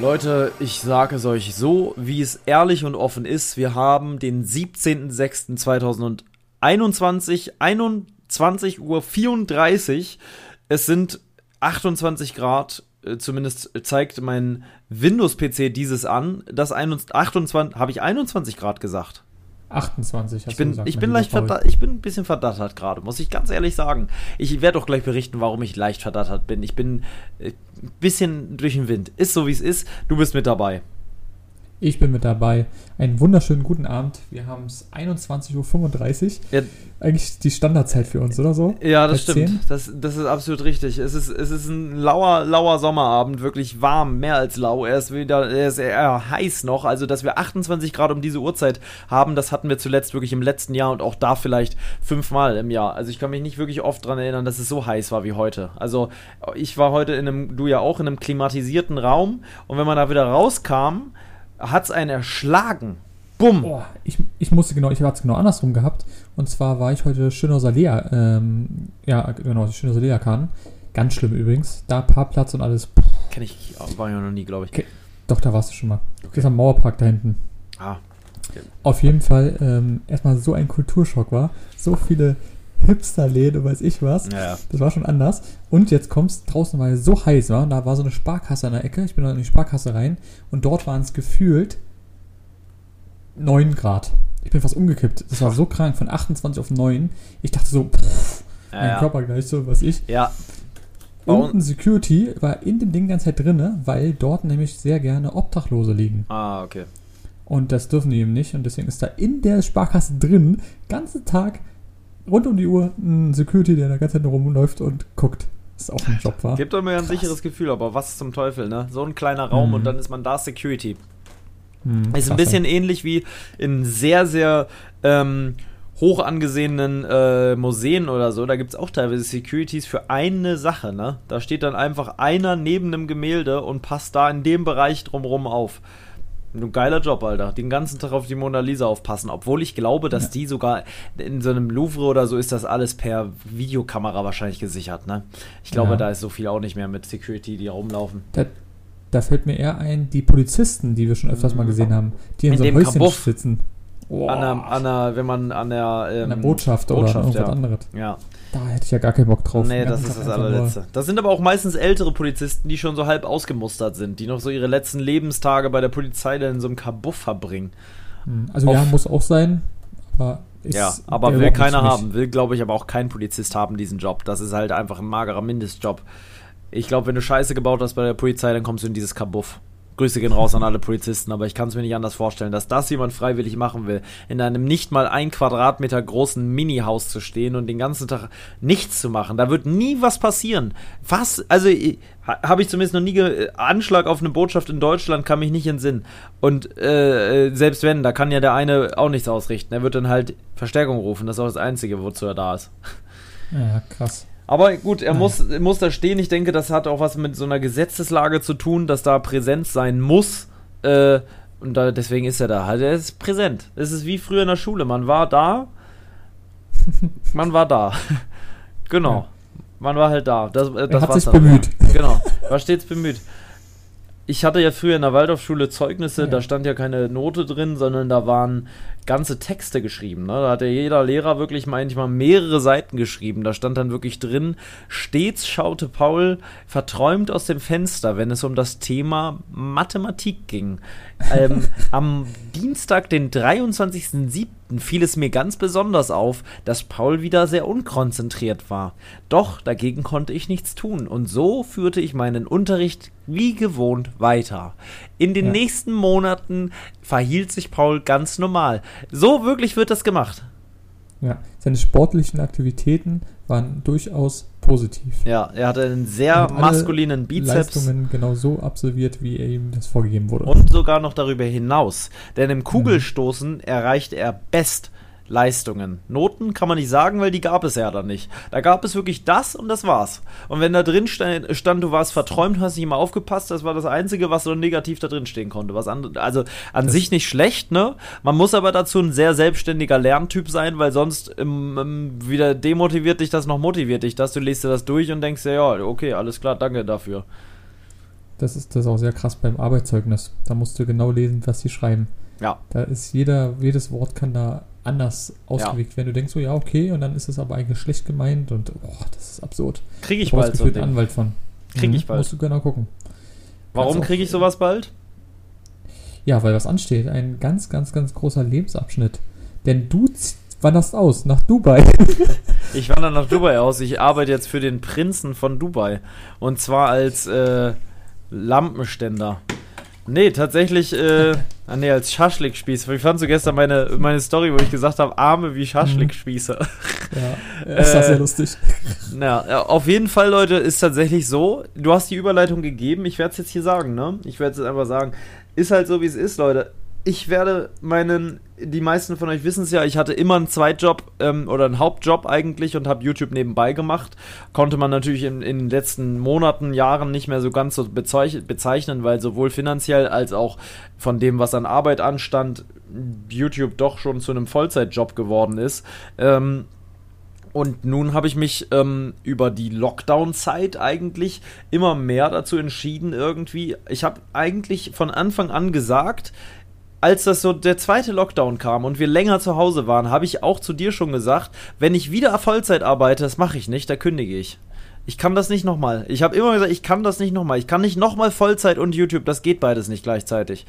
Leute, ich sage es euch so, wie es ehrlich und offen ist. Wir haben den 17.06.2021, 21 Uhr 34. Es sind 28 Grad, äh, zumindest zeigt mein Windows-PC dieses an. Das 28, habe ich 21 Grad gesagt? 28 hast ich bin, du gesagt. Ich bin, leicht ich bin ein bisschen verdattert gerade, muss ich ganz ehrlich sagen. Ich werde auch gleich berichten, warum ich leicht verdattert bin. Ich bin ein äh, bisschen durch den Wind. Ist so, wie es ist. Du bist mit dabei. Ich bin mit dabei. Einen wunderschönen guten Abend. Wir haben es 21.35 Uhr. Ja. Eigentlich die Standardzeit für uns, oder so? Ja, das Bei stimmt. Das, das ist absolut richtig. Es ist, es ist ein lauer, lauer Sommerabend, wirklich warm, mehr als lau. Er ist wieder, er ist eher heiß noch. Also, dass wir 28 Grad um diese Uhrzeit haben, das hatten wir zuletzt wirklich im letzten Jahr und auch da vielleicht fünfmal im Jahr. Also, ich kann mich nicht wirklich oft daran erinnern, dass es so heiß war wie heute. Also, ich war heute in einem, du ja auch, in einem klimatisierten Raum und wenn man da wieder rauskam, hat es einen erschlagen. Bumm. Oh, ich, ich musste genau, ich habe es genau andersrum gehabt. Und zwar war ich heute Schönhauser Lea, ähm, ja, genau, Schönhauser Lea kann. Ganz schlimm übrigens. Da Parkplatz und alles. Kenne ich, war ja noch nie, glaube ich. Okay. Doch, da warst du schon mal. Okay. Das ist am Mauerpark da hinten. Ah. Okay. Auf jeden Fall ähm, erstmal so ein Kulturschock war. So viele Hipster-Läden, weiß ich was. Ja, ja. Das war schon anders. Und jetzt kommst draußen, weil es so heiß war. Da war so eine Sparkasse an der Ecke. Ich bin in die Sparkasse rein. Und dort waren es gefühlt 9 Grad. Ich bin fast umgekippt. Das war so krank, von 28 auf 9. Ich dachte so, pff, ja, mein Körper gleich so, was ich. Ja. Und ein Security war in dem Ding die ganze Zeit drin, weil dort nämlich sehr gerne Obdachlose liegen. Ah, okay. Und das dürfen die eben nicht. Und deswegen ist da in der Sparkasse drin, ganzen Tag rund um die Uhr ein Security, der da ganze Zeit rumläuft und guckt. Das ist auch ein Job war. Gibt doch mir ein sicheres Gefühl, aber was zum Teufel, ne? So ein kleiner Raum mhm. und dann ist man da Security. Mhm, ist ein bisschen ähnlich wie in sehr, sehr ähm, hoch angesehenen äh, Museen oder so. Da gibt es auch teilweise Securities für eine Sache, ne? Da steht dann einfach einer neben einem Gemälde und passt da in dem Bereich drumherum auf. Ein geiler Job, Alter. Den ganzen Tag auf die Mona Lisa aufpassen. Obwohl ich glaube, dass ja. die sogar in so einem Louvre oder so ist das alles per Videokamera wahrscheinlich gesichert, ne? Ich glaube, ja. da ist so viel auch nicht mehr mit Security, die rumlaufen. Da, da fällt mir eher ein, die Polizisten, die wir schon öfters mal gesehen haben, die in, in so einem Häuschen Kabuff. sitzen. Oh. An, der, an der, wenn man an der, ähm, an der Botschaft, Botschaft oder irgendwas ja. anderes. Ja. Da hätte ich ja gar keinen Bock drauf. Nee, das ist das allerletzte. Das sind aber auch meistens ältere Polizisten, die schon so halb ausgemustert sind, die noch so ihre letzten Lebenstage bei der Polizei dann in so einem Kabuff verbringen. Hm, also Auf, ja, muss auch sein, aber ja, aber will keiner haben. Will, glaube ich, aber auch kein Polizist haben diesen Job. Das ist halt einfach ein magerer Mindestjob. Ich glaube, wenn du Scheiße gebaut hast bei der Polizei, dann kommst du in dieses Kabuff. Grüße gehen raus an alle Polizisten, aber ich kann es mir nicht anders vorstellen, dass das jemand freiwillig machen will, in einem nicht mal ein Quadratmeter großen Mini-Haus zu stehen und den ganzen Tag nichts zu machen. Da wird nie was passieren. Was? Also habe ich zumindest noch nie ge Anschlag auf eine Botschaft in Deutschland kann mich nicht entsinnen. Und äh, selbst wenn, da kann ja der eine auch nichts ausrichten. Er wird dann halt Verstärkung rufen. Das ist auch das Einzige, wozu er da ist. Ja, krass. Aber gut, er muss, muss da stehen. Ich denke, das hat auch was mit so einer Gesetzeslage zu tun, dass da Präsenz sein muss. Äh, und da, deswegen ist er da. Also er ist präsent. Es ist wie früher in der Schule. Man war da. Man war da. genau. Man war halt da. Das, äh, das er hat sich bemüht. Genau. War stets bemüht ich hatte ja früher in der Waldorfschule Zeugnisse, ja. da stand ja keine Note drin, sondern da waren ganze Texte geschrieben. Ne? Da hat ja jeder Lehrer wirklich manchmal mehrere Seiten geschrieben. Da stand dann wirklich drin, stets schaute Paul verträumt aus dem Fenster, wenn es um das Thema Mathematik ging. Ähm, am Dienstag, den 23.07 fiel es mir ganz besonders auf, dass Paul wieder sehr unkonzentriert war. Doch dagegen konnte ich nichts tun, und so führte ich meinen Unterricht wie gewohnt weiter. In den ja. nächsten Monaten verhielt sich Paul ganz normal. So wirklich wird das gemacht. Ja, seine sportlichen Aktivitäten waren durchaus positiv. Ja, er hatte einen sehr maskulinen Bizeps. Leistungen genau so absolviert, wie er ihm das vorgegeben wurde. Und sogar noch darüber hinaus. Denn im Kugelstoßen mhm. erreichte er Best Leistungen. Noten kann man nicht sagen, weil die gab es ja dann nicht. Da gab es wirklich das und das war's. Und wenn da drin stand, stand du warst verträumt, hast nicht immer aufgepasst, das war das Einzige, was so negativ da drin stehen konnte. Was an, also an das sich nicht schlecht, ne? Man muss aber dazu ein sehr selbstständiger Lerntyp sein, weil sonst ähm, ähm, wieder demotiviert dich das noch motiviert dich das. Du liest dir das durch und denkst dir, ja, okay, alles klar, danke dafür. Das ist das ist auch sehr krass beim Arbeitszeugnis. Da musst du genau lesen, was sie schreiben. Ja. Da ist jeder, jedes Wort kann da anders ausgelegt ja. werden. Du denkst so, ja, okay, und dann ist es aber eigentlich schlecht gemeint und oh, das ist absurd. Kriege ich bald so einen Anwalt von. Kriege ich mhm, bald. Musst du genau gucken. Warum kriege ich sowas bald? Ja, weil was ansteht. Ein ganz, ganz, ganz großer Lebensabschnitt. Denn du wanderst aus nach Dubai. ich wandere nach Dubai aus. Ich arbeite jetzt für den Prinzen von Dubai. Und zwar als äh, Lampenständer. Nee, tatsächlich, äh, ah, nee, als Schaschlik-Spieß. Wie fandst du gestern meine, meine Story, wo ich gesagt habe, Arme wie Schaschlik-Spieße? Ja, ist das äh, sehr lustig. Ja, auf jeden Fall, Leute, ist tatsächlich so. Du hast die Überleitung gegeben. Ich werde es jetzt hier sagen, ne? Ich werde es jetzt einfach sagen. Ist halt so, wie es ist, Leute ich werde meinen, die meisten von euch wissen es ja, ich hatte immer einen Zweitjob ähm, oder einen Hauptjob eigentlich und habe YouTube nebenbei gemacht. Konnte man natürlich in, in, den letzten Monaten, Jahren nicht mehr so ganz so bezeichnen, weil sowohl finanziell als auch von dem, was an Arbeit anstand, YouTube doch schon zu einem Vollzeitjob geworden ist. Ähm, und nun habe ich mich ähm, über die Lockdown-Zeit eigentlich immer mehr dazu entschieden, irgendwie. Ich habe eigentlich von Anfang an gesagt, als das so der zweite Lockdown kam und wir länger zu Hause waren, habe ich auch zu dir schon gesagt, wenn ich wieder Vollzeit arbeite, das mache ich nicht, da kündige ich. Ich kann das nicht nochmal. Ich habe immer gesagt, ich kann das nicht nochmal. Ich kann nicht nochmal Vollzeit und YouTube, das geht beides nicht gleichzeitig.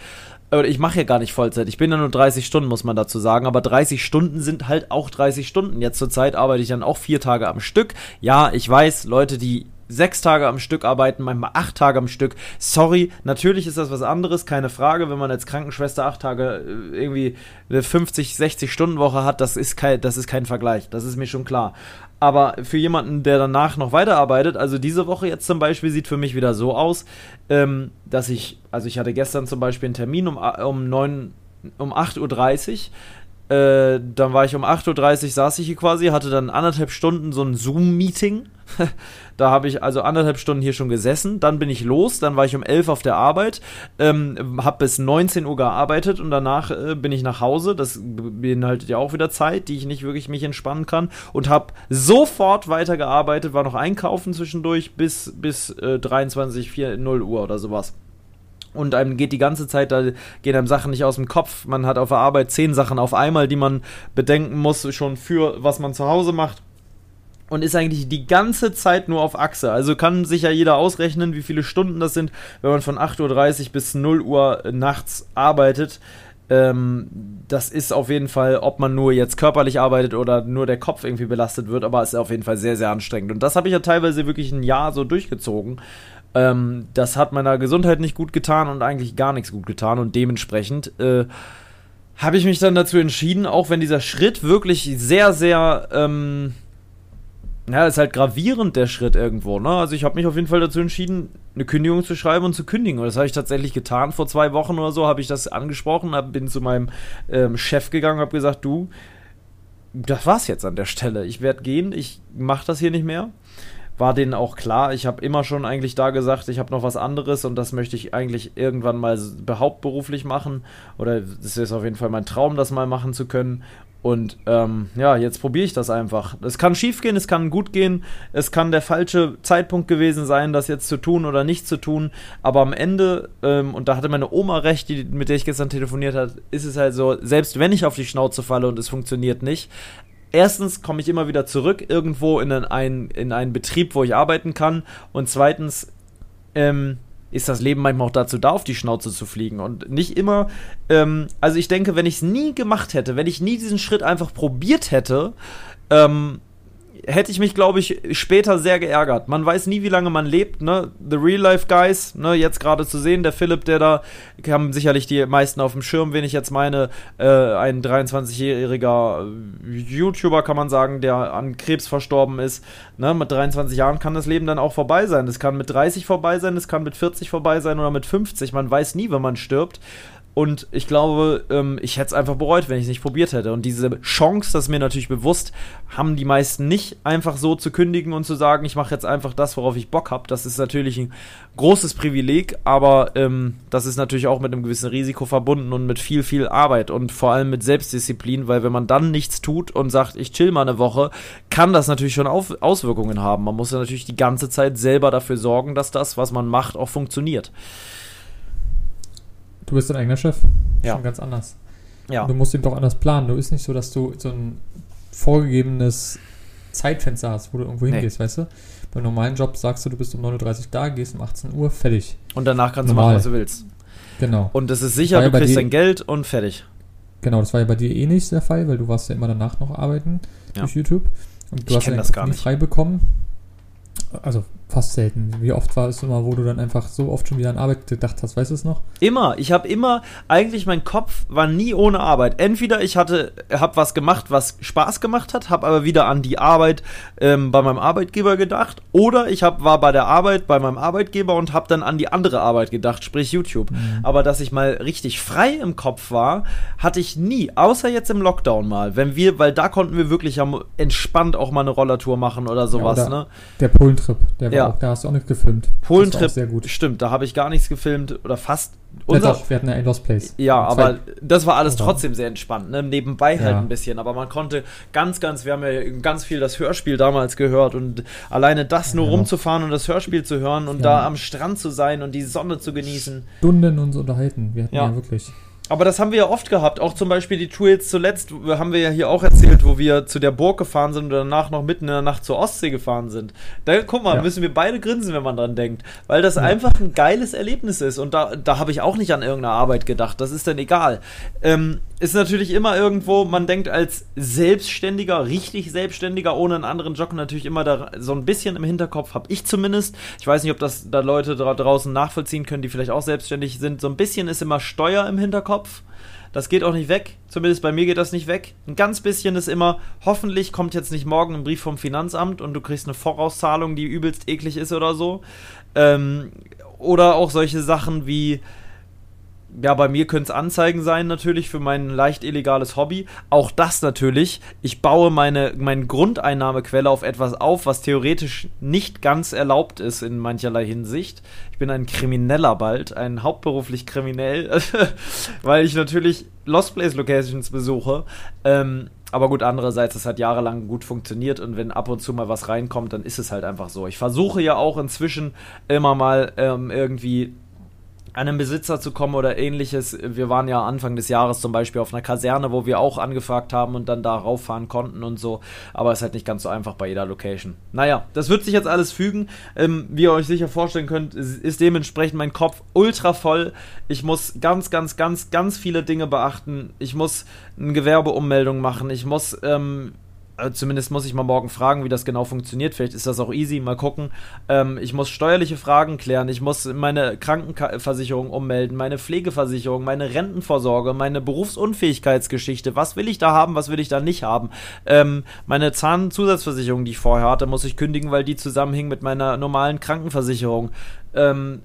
Ich mache ja gar nicht Vollzeit. Ich bin ja nur 30 Stunden, muss man dazu sagen. Aber 30 Stunden sind halt auch 30 Stunden. Jetzt zur Zeit arbeite ich dann auch vier Tage am Stück. Ja, ich weiß, Leute, die sechs Tage am Stück arbeiten, manchmal acht Tage am Stück. Sorry, natürlich ist das was anderes, keine Frage. Wenn man als Krankenschwester acht Tage äh, irgendwie eine 50, 60 Stunden Woche hat, das ist kein, das ist kein Vergleich. Das ist mir schon klar. Aber für jemanden, der danach noch weiterarbeitet, also diese Woche jetzt zum Beispiel sieht für mich wieder so aus, ähm, dass ich, also ich hatte gestern zum Beispiel einen Termin um, um 9, um 8.30 Uhr äh, dann war ich um 8.30 Uhr, saß ich hier quasi, hatte dann anderthalb Stunden so ein Zoom-Meeting. da habe ich also anderthalb Stunden hier schon gesessen. Dann bin ich los, dann war ich um 11 Uhr auf der Arbeit, ähm, habe bis 19 Uhr gearbeitet und danach äh, bin ich nach Hause. Das beinhaltet ja auch wieder Zeit, die ich nicht wirklich mich entspannen kann. Und habe sofort weitergearbeitet, war noch einkaufen zwischendurch bis, bis äh, 23, 4, 0 Uhr oder sowas und einem geht die ganze Zeit, da gehen einem Sachen nicht aus dem Kopf. Man hat auf der Arbeit zehn Sachen auf einmal, die man bedenken muss, schon für was man zu Hause macht. Und ist eigentlich die ganze Zeit nur auf Achse. Also kann sich ja jeder ausrechnen, wie viele Stunden das sind, wenn man von 8.30 Uhr bis 0 Uhr nachts arbeitet. Ähm, das ist auf jeden Fall, ob man nur jetzt körperlich arbeitet oder nur der Kopf irgendwie belastet wird, aber es ist auf jeden Fall sehr, sehr anstrengend. Und das habe ich ja teilweise wirklich ein Jahr so durchgezogen. Ähm, das hat meiner Gesundheit nicht gut getan und eigentlich gar nichts gut getan und dementsprechend äh, habe ich mich dann dazu entschieden, auch wenn dieser Schritt wirklich sehr, sehr, ähm, ja, ist halt gravierend der Schritt irgendwo, ne? Also ich habe mich auf jeden Fall dazu entschieden, eine Kündigung zu schreiben und zu kündigen. Und das habe ich tatsächlich getan. Vor zwei Wochen oder so habe ich das angesprochen, hab, bin zu meinem ähm, Chef gegangen, habe gesagt, du, das war's jetzt an der Stelle. Ich werde gehen, ich mache das hier nicht mehr war denen auch klar. Ich habe immer schon eigentlich da gesagt, ich habe noch was anderes und das möchte ich eigentlich irgendwann mal behauptberuflich machen. Oder das ist auf jeden Fall mein Traum, das mal machen zu können. Und ähm, ja, jetzt probiere ich das einfach. Es kann schief gehen, es kann gut gehen, es kann der falsche Zeitpunkt gewesen sein, das jetzt zu tun oder nicht zu tun. Aber am Ende, ähm, und da hatte meine Oma recht, die, mit der ich gestern telefoniert habe, ist es halt so, selbst wenn ich auf die Schnauze falle und es funktioniert nicht, erstens komme ich immer wieder zurück irgendwo in einen, in einen Betrieb, wo ich arbeiten kann. Und zweitens, ähm, ist das Leben manchmal auch dazu da, auf die Schnauze zu fliegen. Und nicht immer, ähm, also ich denke, wenn ich es nie gemacht hätte, wenn ich nie diesen Schritt einfach probiert hätte, ähm, hätte ich mich, glaube ich, später sehr geärgert. Man weiß nie, wie lange man lebt, ne? The Real Life Guys, ne, jetzt gerade zu sehen, der Philipp, der da, haben sicherlich die meisten auf dem Schirm, wen ich jetzt meine, äh, ein 23-jähriger YouTuber, kann man sagen, der an Krebs verstorben ist. Ne? Mit 23 Jahren kann das Leben dann auch vorbei sein. Es kann mit 30 vorbei sein, es kann mit 40 vorbei sein oder mit 50. Man weiß nie, wenn man stirbt. Und ich glaube, ähm, ich hätte es einfach bereut, wenn ich es nicht probiert hätte. Und diese Chance, das ist mir natürlich bewusst, haben die meisten nicht, einfach so zu kündigen und zu sagen, ich mache jetzt einfach das, worauf ich Bock habe. Das ist natürlich ein großes Privileg, aber ähm, das ist natürlich auch mit einem gewissen Risiko verbunden und mit viel, viel Arbeit und vor allem mit Selbstdisziplin, weil wenn man dann nichts tut und sagt, ich chill mal eine Woche, kann das natürlich schon auf Auswirkungen haben. Man muss ja natürlich die ganze Zeit selber dafür sorgen, dass das, was man macht, auch funktioniert. Du bist dein eigener Chef. Ja. Schon ganz anders. Ja. Du musst ihn doch anders planen. Du ist nicht so, dass du so ein vorgegebenes Zeitfenster hast, wo du irgendwo hingehst, nee. weißt du? Beim normalen Job sagst du, du bist um 9.30 Uhr da, gehst um 18 Uhr, fertig. Und danach kannst Normal. du machen, was du willst. Genau. Und es ist sicher, du kriegst dein Geld und fertig. Genau, das war ja bei dir eh nicht der Fall, weil du warst ja immer danach noch arbeiten ja. durch YouTube. Und du ich hast ja das gar nicht frei bekommen. Also fast selten. Wie oft war es immer, wo du dann einfach so oft schon wieder an Arbeit gedacht hast, weißt du es noch? Immer. Ich habe immer, eigentlich mein Kopf war nie ohne Arbeit. Entweder ich hatte, habe was gemacht, was Spaß gemacht hat, habe aber wieder an die Arbeit ähm, bei meinem Arbeitgeber gedacht, oder ich hab, war bei der Arbeit bei meinem Arbeitgeber und habe dann an die andere Arbeit gedacht, sprich YouTube. Mhm. Aber dass ich mal richtig frei im Kopf war, hatte ich nie, außer jetzt im Lockdown mal, wenn wir, weil da konnten wir wirklich entspannt auch mal eine Rollertour machen oder sowas. Ja, oder ne? Der Polentrip, der war ja. auch, da hast du auch nicht gefilmt. Polentrip, sehr gut. Stimmt, da habe ich gar nichts gefilmt oder fast. Unser, ja, doch, wir hatten ja ein Lost Place. Ja, aber das war alles trotzdem sehr entspannt, ne? Nebenbei halt ja. ein bisschen. Aber man konnte ganz, ganz, wir haben ja ganz viel das Hörspiel damals gehört und alleine das nur rumzufahren und das Hörspiel zu hören und da am Strand zu sein und die Sonne zu genießen. Stunden uns unterhalten. Wir hatten ja, wirklich. Aber das haben wir ja oft gehabt. Auch zum Beispiel die Tour jetzt zuletzt, haben wir ja hier auch erzählt, wo wir zu der Burg gefahren sind und danach noch mitten in der Nacht zur Ostsee gefahren sind. Da, guck mal, ja. müssen wir beide grinsen, wenn man dran denkt. Weil das ja. einfach ein geiles Erlebnis ist. Und da, da habe ich auch nicht an irgendeine Arbeit gedacht. Das ist dann egal. Ähm, ist natürlich immer irgendwo, man denkt als Selbstständiger, richtig Selbstständiger, ohne einen anderen Job natürlich immer da so ein bisschen im Hinterkopf, habe ich zumindest. Ich weiß nicht, ob das da Leute da draußen nachvollziehen können, die vielleicht auch selbstständig sind. So ein bisschen ist immer Steuer im Hinterkopf. Das geht auch nicht weg. Zumindest bei mir geht das nicht weg. Ein ganz bisschen ist immer, hoffentlich kommt jetzt nicht morgen ein Brief vom Finanzamt und du kriegst eine Vorauszahlung, die übelst eklig ist oder so. Ähm, oder auch solche Sachen wie, ja, bei mir können es Anzeigen sein, natürlich, für mein leicht illegales Hobby. Auch das natürlich. Ich baue meine, meine Grundeinnahmequelle auf etwas auf, was theoretisch nicht ganz erlaubt ist in mancherlei Hinsicht. Ich bin ein Krimineller bald, ein hauptberuflich kriminell, weil ich natürlich Lost Place Locations besuche. Ähm, aber gut, andererseits, das hat jahrelang gut funktioniert und wenn ab und zu mal was reinkommt, dann ist es halt einfach so. Ich versuche ja auch inzwischen immer mal ähm, irgendwie einem Besitzer zu kommen oder ähnliches. Wir waren ja Anfang des Jahres zum Beispiel auf einer Kaserne, wo wir auch angefragt haben und dann da rauffahren konnten und so. Aber es ist halt nicht ganz so einfach bei jeder Location. Naja, das wird sich jetzt alles fügen. Ähm, wie ihr euch sicher vorstellen könnt, ist dementsprechend mein Kopf ultra voll. Ich muss ganz, ganz, ganz, ganz viele Dinge beachten. Ich muss eine Gewerbeummeldung machen. Ich muss ähm, zumindest muss ich mal morgen fragen, wie das genau funktioniert. Vielleicht ist das auch easy. Mal gucken. Ähm, ich muss steuerliche Fragen klären. Ich muss meine Krankenversicherung ummelden, meine Pflegeversicherung, meine Rentenvorsorge, meine Berufsunfähigkeitsgeschichte. Was will ich da haben, was will ich da nicht haben? Ähm, meine Zahnzusatzversicherung, die ich vorher hatte, muss ich kündigen, weil die zusammenhing mit meiner normalen Krankenversicherung. Ähm,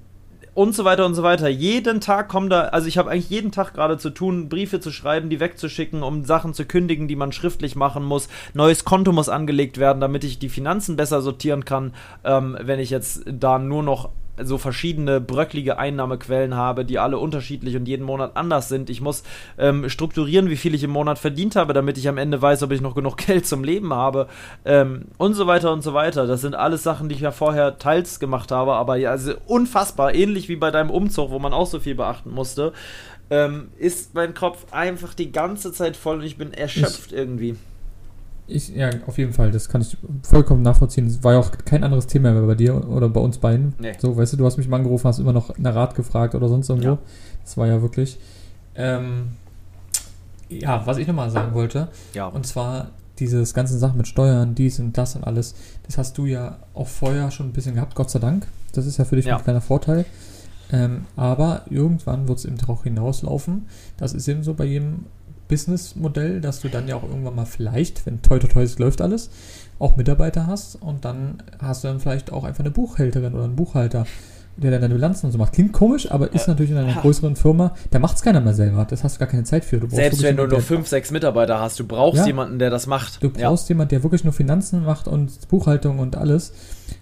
und so weiter und so weiter. Jeden Tag kommen da, also ich habe eigentlich jeden Tag gerade zu tun, Briefe zu schreiben, die wegzuschicken, um Sachen zu kündigen, die man schriftlich machen muss. Neues Konto muss angelegt werden, damit ich die Finanzen besser sortieren kann, ähm, wenn ich jetzt da nur noch so verschiedene bröcklige Einnahmequellen habe, die alle unterschiedlich und jeden Monat anders sind. Ich muss ähm, strukturieren, wie viel ich im Monat verdient habe, damit ich am Ende weiß, ob ich noch genug Geld zum Leben habe ähm, und so weiter und so weiter. Das sind alles Sachen, die ich ja vorher teils gemacht habe, aber ja, also unfassbar, ähnlich wie bei deinem Umzug, wo man auch so viel beachten musste, ähm, ist mein Kopf einfach die ganze Zeit voll und ich bin erschöpft ich, irgendwie. Ich, ja, auf jeden Fall, das kann ich vollkommen nachvollziehen. Es war ja auch kein anderes Thema mehr bei dir oder bei uns beiden. Nee. So, weißt du, du hast mich mal angerufen, hast immer noch nach Rat gefragt oder sonst irgendwo. Ja. Das war ja wirklich. Ähm, ja, was ich nochmal sagen wollte, ja. und zwar dieses ganze Sachen mit Steuern, dies und das und alles, das hast du ja auch vorher schon ein bisschen gehabt, Gott sei Dank. Das ist ja für dich ja. ein kleiner Vorteil. Ähm, aber irgendwann wird es eben darauf hinauslaufen. Das ist eben so bei jedem Businessmodell, dass du dann ja auch irgendwann mal vielleicht, wenn toi toi toi läuft alles, auch Mitarbeiter hast und dann hast du dann vielleicht auch einfach eine Buchhälterin oder einen Buchhalter, der dann deine Bilanzen und so macht. Klingt komisch, aber ist natürlich in einer größeren Firma, da macht es keiner mehr selber. Das hast du gar keine Zeit für. Selbst wenn du nur fünf, sechs Mitarbeiter hast, du brauchst ja, jemanden, der das macht. Du brauchst ja. jemanden, der wirklich nur Finanzen macht und Buchhaltung und alles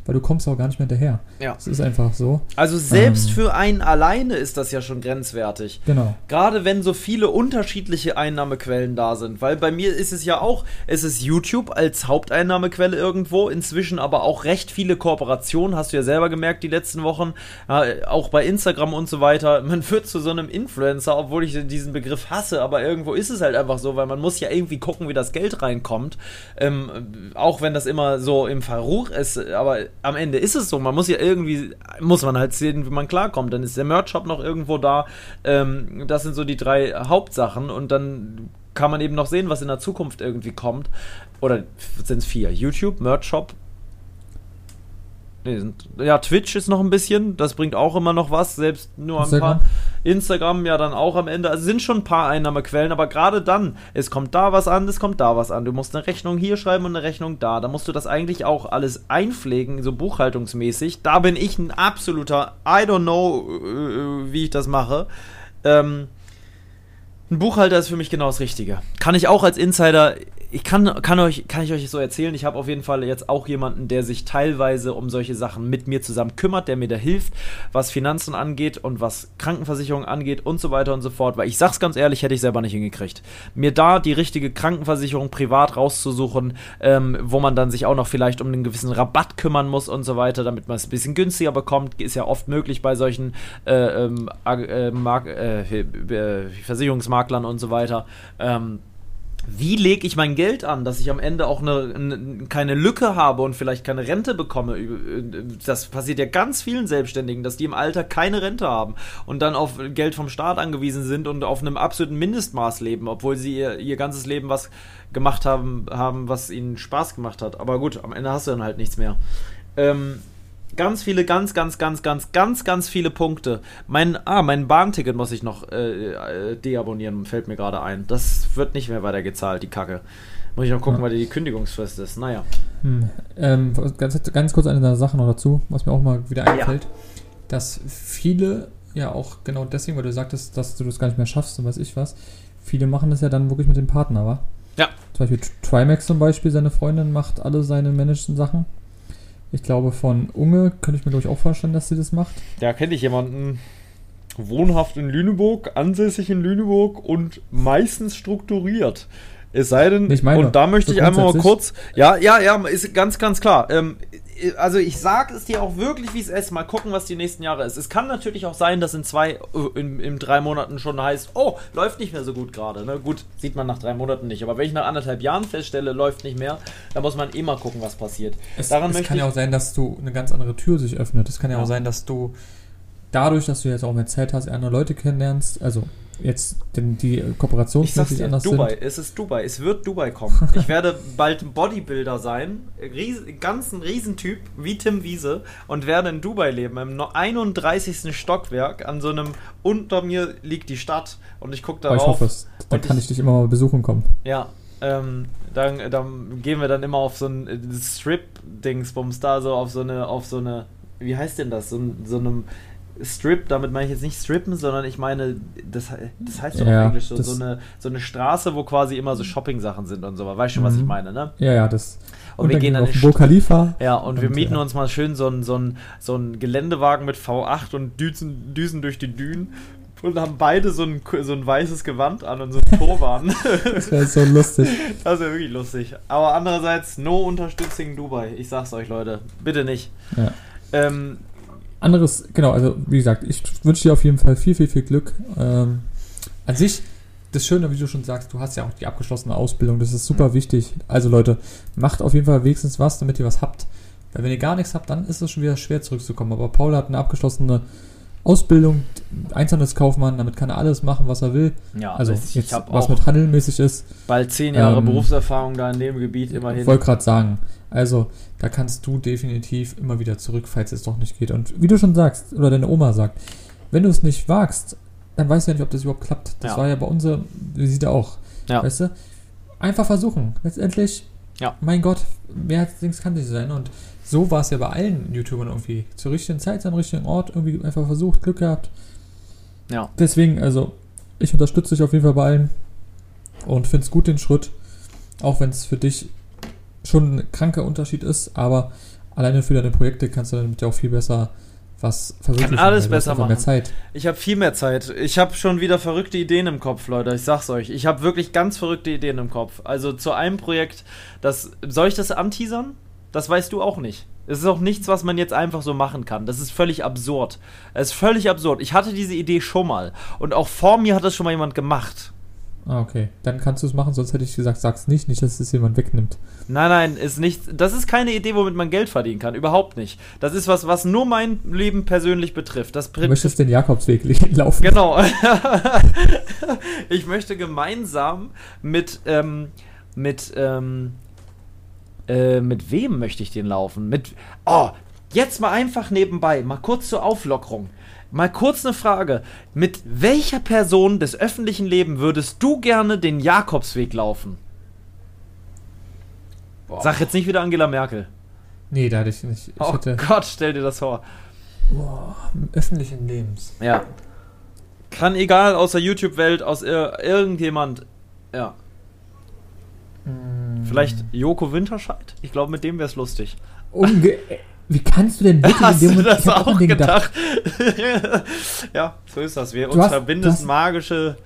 weil du kommst auch gar nicht mehr hinterher. Ja. Es ist einfach so. Also selbst ähm, für einen alleine ist das ja schon grenzwertig. Genau. Gerade wenn so viele unterschiedliche Einnahmequellen da sind, weil bei mir ist es ja auch, es ist YouTube als Haupteinnahmequelle irgendwo, inzwischen aber auch recht viele Kooperationen, hast du ja selber gemerkt die letzten Wochen, äh, auch bei Instagram und so weiter. Man wird zu so einem Influencer, obwohl ich diesen Begriff hasse, aber irgendwo ist es halt einfach so, weil man muss ja irgendwie gucken, wie das Geld reinkommt. Ähm, auch wenn das immer so im Verruch ist, aber am Ende ist es so. Man muss ja irgendwie, muss man halt sehen, wie man klarkommt. Dann ist der Merch-Shop noch irgendwo da. Ähm, das sind so die drei Hauptsachen. Und dann kann man eben noch sehen, was in der Zukunft irgendwie kommt. Oder sind es vier? YouTube, Merch-Shop, Nee, sind, ja, Twitch ist noch ein bisschen, das bringt auch immer noch was, selbst nur ein Instagram. paar. Instagram ja dann auch am Ende. Also sind schon ein paar Einnahmequellen, aber gerade dann, es kommt da was an, es kommt da was an. Du musst eine Rechnung hier schreiben und eine Rechnung da. Da musst du das eigentlich auch alles einpflegen, so buchhaltungsmäßig. Da bin ich ein absoluter, I don't know, äh, wie ich das mache. Ähm, ein Buchhalter ist für mich genau das Richtige. Kann ich auch als Insider ich kann, kann, euch, kann ich euch so erzählen, ich habe auf jeden Fall jetzt auch jemanden, der sich teilweise um solche Sachen mit mir zusammen kümmert, der mir da hilft, was Finanzen angeht und was Krankenversicherung angeht und so weiter und so fort. Weil ich sag's ganz ehrlich, hätte ich selber nicht hingekriegt. Mir da die richtige Krankenversicherung privat rauszusuchen, ähm, wo man dann sich auch noch vielleicht um einen gewissen Rabatt kümmern muss und so weiter, damit man es ein bisschen günstiger bekommt, ist ja oft möglich bei solchen äh, ähm, äh, äh, Versicherungsmaklern und so weiter. Ähm, wie lege ich mein Geld an, dass ich am Ende auch eine, eine, keine Lücke habe und vielleicht keine Rente bekomme. Das passiert ja ganz vielen Selbstständigen, dass die im Alter keine Rente haben und dann auf Geld vom Staat angewiesen sind und auf einem absoluten Mindestmaß leben, obwohl sie ihr, ihr ganzes Leben was gemacht haben, haben, was ihnen Spaß gemacht hat. Aber gut, am Ende hast du dann halt nichts mehr. Ähm, ganz viele, ganz, ganz, ganz, ganz, ganz, ganz viele Punkte. Mein, ah, mein Bahnticket muss ich noch äh, äh, deabonnieren, fällt mir gerade ein. Das wird nicht mehr weiter gezahlt, die Kacke. Muss ich noch gucken, ja. weil die Kündigungsfrist ist. Naja. Hm. Ähm, ganz, ganz kurz eine Sache noch dazu, was mir auch mal wieder einfällt, ja. dass viele ja auch genau deswegen, weil du sagtest, dass du das gar nicht mehr schaffst und weiß ich was, viele machen das ja dann wirklich mit dem Partner, wa? Ja. Zum Beispiel Trimax zum Beispiel, seine Freundin macht alle seine managten Sachen. Ich glaube, von Unge könnte ich mir, glaube ich, auch vorstellen, dass sie das macht. Da kenne ich jemanden, wohnhaft in Lüneburg, ansässig in Lüneburg und meistens strukturiert. Es sei denn, meine, und da möchte ich einmal mal kurz, ja, ja, ja, ist ganz, ganz klar. Ähm, also ich sage es dir auch wirklich, wie es ist. Mal gucken, was die nächsten Jahre ist. Es kann natürlich auch sein, dass in zwei, äh, in, in drei Monaten schon heißt, oh, läuft nicht mehr so gut gerade. Ne? Gut, sieht man nach drei Monaten nicht. Aber wenn ich nach anderthalb Jahren feststelle, läuft nicht mehr, dann muss man eh mal gucken, was passiert. Es, es kann ja auch sein, dass du eine ganz andere Tür sich öffnet. Es kann ja, ja auch sein, dass du dadurch, dass du jetzt auch mehr Zeit hast, andere Leute kennenlernst, also jetzt denn die Kooperation ich sag's dir, anders Dubai, sind. es ist Dubai, es wird Dubai kommen. ich werde bald ein Bodybuilder sein, ries, ganz ein Riesentyp, wie Tim Wiese und werde in Dubai leben, im 31. Stockwerk, an so einem, unter mir liegt die Stadt und ich gucke da oh, Ich hoffe es, da kann ich, ich dich immer mal besuchen kommen. Ja, ähm, dann, dann gehen wir dann immer auf so ein äh, Strip-Dingsbums da, so auf so eine, auf so eine, wie heißt denn das, so, so einem Strip, damit meine ich jetzt nicht strippen, sondern ich meine, das, das heißt doch ja, auf Englisch so, so, eine, so eine Straße, wo quasi immer so Shopping-Sachen sind und so. Weißt du schon, was ich mhm. meine, ne? Ja, ja, das. Und, und wir gehen dann auf Burj Khalifa. Ja, und, und wir mieten ja. uns mal schön so einen so so ein Geländewagen mit V8 und düsen, düsen durch die Dünen und haben beide so ein, so ein weißes Gewand an und so ein Turban. das wäre so lustig. Das wäre wirklich lustig. Aber andererseits, no unterstützing Dubai. Ich sag's euch, Leute. Bitte nicht. Ja. Ähm, anderes, genau, also wie gesagt, ich wünsche dir auf jeden Fall viel, viel, viel Glück. Ähm, an sich, das Schöne, wie du schon sagst, du hast ja auch die abgeschlossene Ausbildung, das ist super wichtig. Also Leute, macht auf jeden Fall wenigstens was, damit ihr was habt. Weil wenn ihr gar nichts habt, dann ist es schon wieder schwer zurückzukommen. Aber Paul hat eine abgeschlossene Ausbildung, Einzelhandelskaufmann, damit kann er alles machen, was er will. Ja, also ich, jetzt, was mit handelmäßig ist. Bald zehn Jahre ähm, Berufserfahrung da in dem Gebiet immerhin. Ich wollte gerade sagen, also da kannst du definitiv immer wieder zurück, falls es doch nicht geht. Und wie du schon sagst, oder deine Oma sagt, wenn du es nicht wagst, dann weißt du ja nicht, ob das überhaupt klappt. Das ja. war ja bei unserer Visite auch. Ja. Weißt du? Einfach versuchen. Letztendlich, ja. mein Gott, mehr als Dings kann nicht sein. Und so war es ja bei allen YouTubern irgendwie. Zur richtigen Zeit, am richtigen Ort, irgendwie einfach versucht, Glück gehabt. Ja. Deswegen, also, ich unterstütze dich auf jeden Fall bei allen und finde es gut den Schritt, auch wenn es für dich schon ein kranker Unterschied ist, aber alleine für deine Projekte kannst du damit ja auch viel besser was verwirklichen. Kann alles besser machen. Mehr Zeit. Ich habe viel mehr Zeit. Ich habe schon wieder verrückte Ideen im Kopf, Leute. Ich sag's euch. Ich habe wirklich ganz verrückte Ideen im Kopf. Also zu einem Projekt, das soll ich das anteasern? Das weißt du auch nicht. Es ist auch nichts, was man jetzt einfach so machen kann. Das ist völlig absurd. Es ist völlig absurd. Ich hatte diese Idee schon mal. Und auch vor mir hat das schon mal jemand gemacht. Ah, okay. Dann kannst du es machen, sonst hätte ich gesagt, sag's nicht, nicht, dass es jemand wegnimmt. Nein, nein, ist nicht. Das ist keine Idee, womit man Geld verdienen kann. Überhaupt nicht. Das ist was, was nur mein Leben persönlich betrifft. Das du möchtest den Jakobsweg laufen. Genau. ich möchte gemeinsam mit, ähm, mit, ähm, äh, mit wem möchte ich den laufen? Mit. Oh, jetzt mal einfach nebenbei, mal kurz zur Auflockerung. Mal kurz eine Frage. Mit welcher Person des öffentlichen Lebens würdest du gerne den Jakobsweg laufen? Boah. Sag jetzt nicht wieder Angela Merkel. Nee, da hatte ich nicht. Ich oh hätte... Gott, stell dir das vor. Boah, öffentlichen Lebens. Ja. Kann egal aus der YouTube-Welt, aus ir irgendjemand. Ja. Hm. Vielleicht Joko Winterscheid? Ich glaube, mit dem wäre es lustig. Unge Wie kannst du denn wirklich Hast in dem Moment, du das auch gedacht? gedacht. ja, so ist das. Wir uns verbinden magische.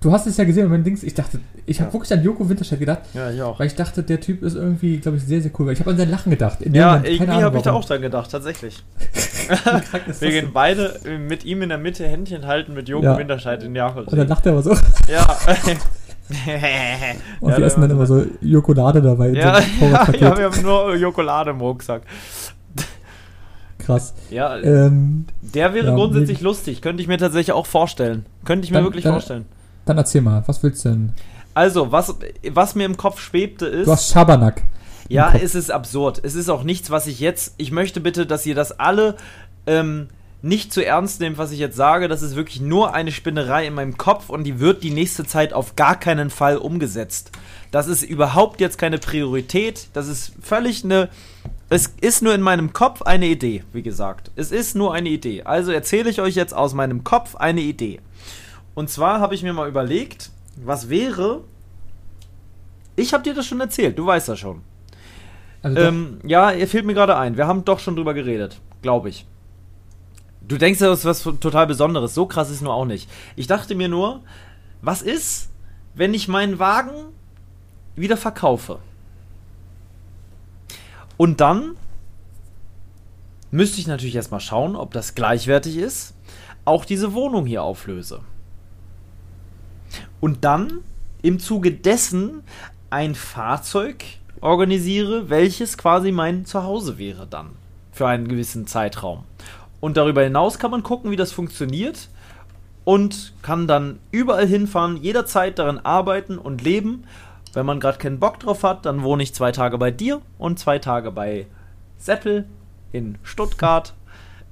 Du hast es ja gesehen, mein Dings, ich dachte, ich habe ja. wirklich an Joko Winterscheid gedacht. Ja, ich auch. Weil ich dachte, der Typ ist irgendwie, glaube ich, sehr, sehr cool. Weil ich habe an sein Lachen gedacht. ja, Moment, irgendwie habe ich da auch dran gedacht, tatsächlich. Wir gehen beide mit ihm in der Mitte Händchen halten mit Joko ja. Winterscheid in Jahre. Und dann lacht er aber so. Ja. Und ja, wir essen dann immer so Jokolade dabei. Ja, so ja, wir haben nur Jokolade im Rucksack. Krass. Ja, ähm, der wäre ja, grundsätzlich lustig. Könnte ich mir tatsächlich auch vorstellen. Könnte ich mir dann, wirklich dann, vorstellen. Dann erzähl mal, was willst du denn? Also, was, was mir im Kopf schwebte ist. Du hast Schabernack. Ja, es ist absurd. Es ist auch nichts, was ich jetzt. Ich möchte bitte, dass ihr das alle ähm, nicht zu ernst nehmt, was ich jetzt sage. Das ist wirklich nur eine Spinnerei in meinem Kopf und die wird die nächste Zeit auf gar keinen Fall umgesetzt. Das ist überhaupt jetzt keine Priorität. Das ist völlig eine es ist nur in meinem Kopf eine Idee, wie gesagt. Es ist nur eine Idee. Also erzähle ich euch jetzt aus meinem Kopf eine Idee. Und zwar habe ich mir mal überlegt, was wäre. Ich habe dir das schon erzählt, du weißt das schon. Also ähm, ja, er fehlt mir gerade ein. Wir haben doch schon drüber geredet, glaube ich. Du denkst, das ist was total Besonderes. So krass ist nur auch nicht. Ich dachte mir nur, was ist, wenn ich meinen Wagen wieder verkaufe? Und dann müsste ich natürlich erstmal schauen, ob das gleichwertig ist, auch diese Wohnung hier auflöse. Und dann im Zuge dessen ein Fahrzeug organisiere, welches quasi mein Zuhause wäre dann für einen gewissen Zeitraum. Und darüber hinaus kann man gucken, wie das funktioniert und kann dann überall hinfahren, jederzeit daran arbeiten und leben wenn man gerade keinen Bock drauf hat, dann wohne ich zwei Tage bei dir und zwei Tage bei Seppel in Stuttgart.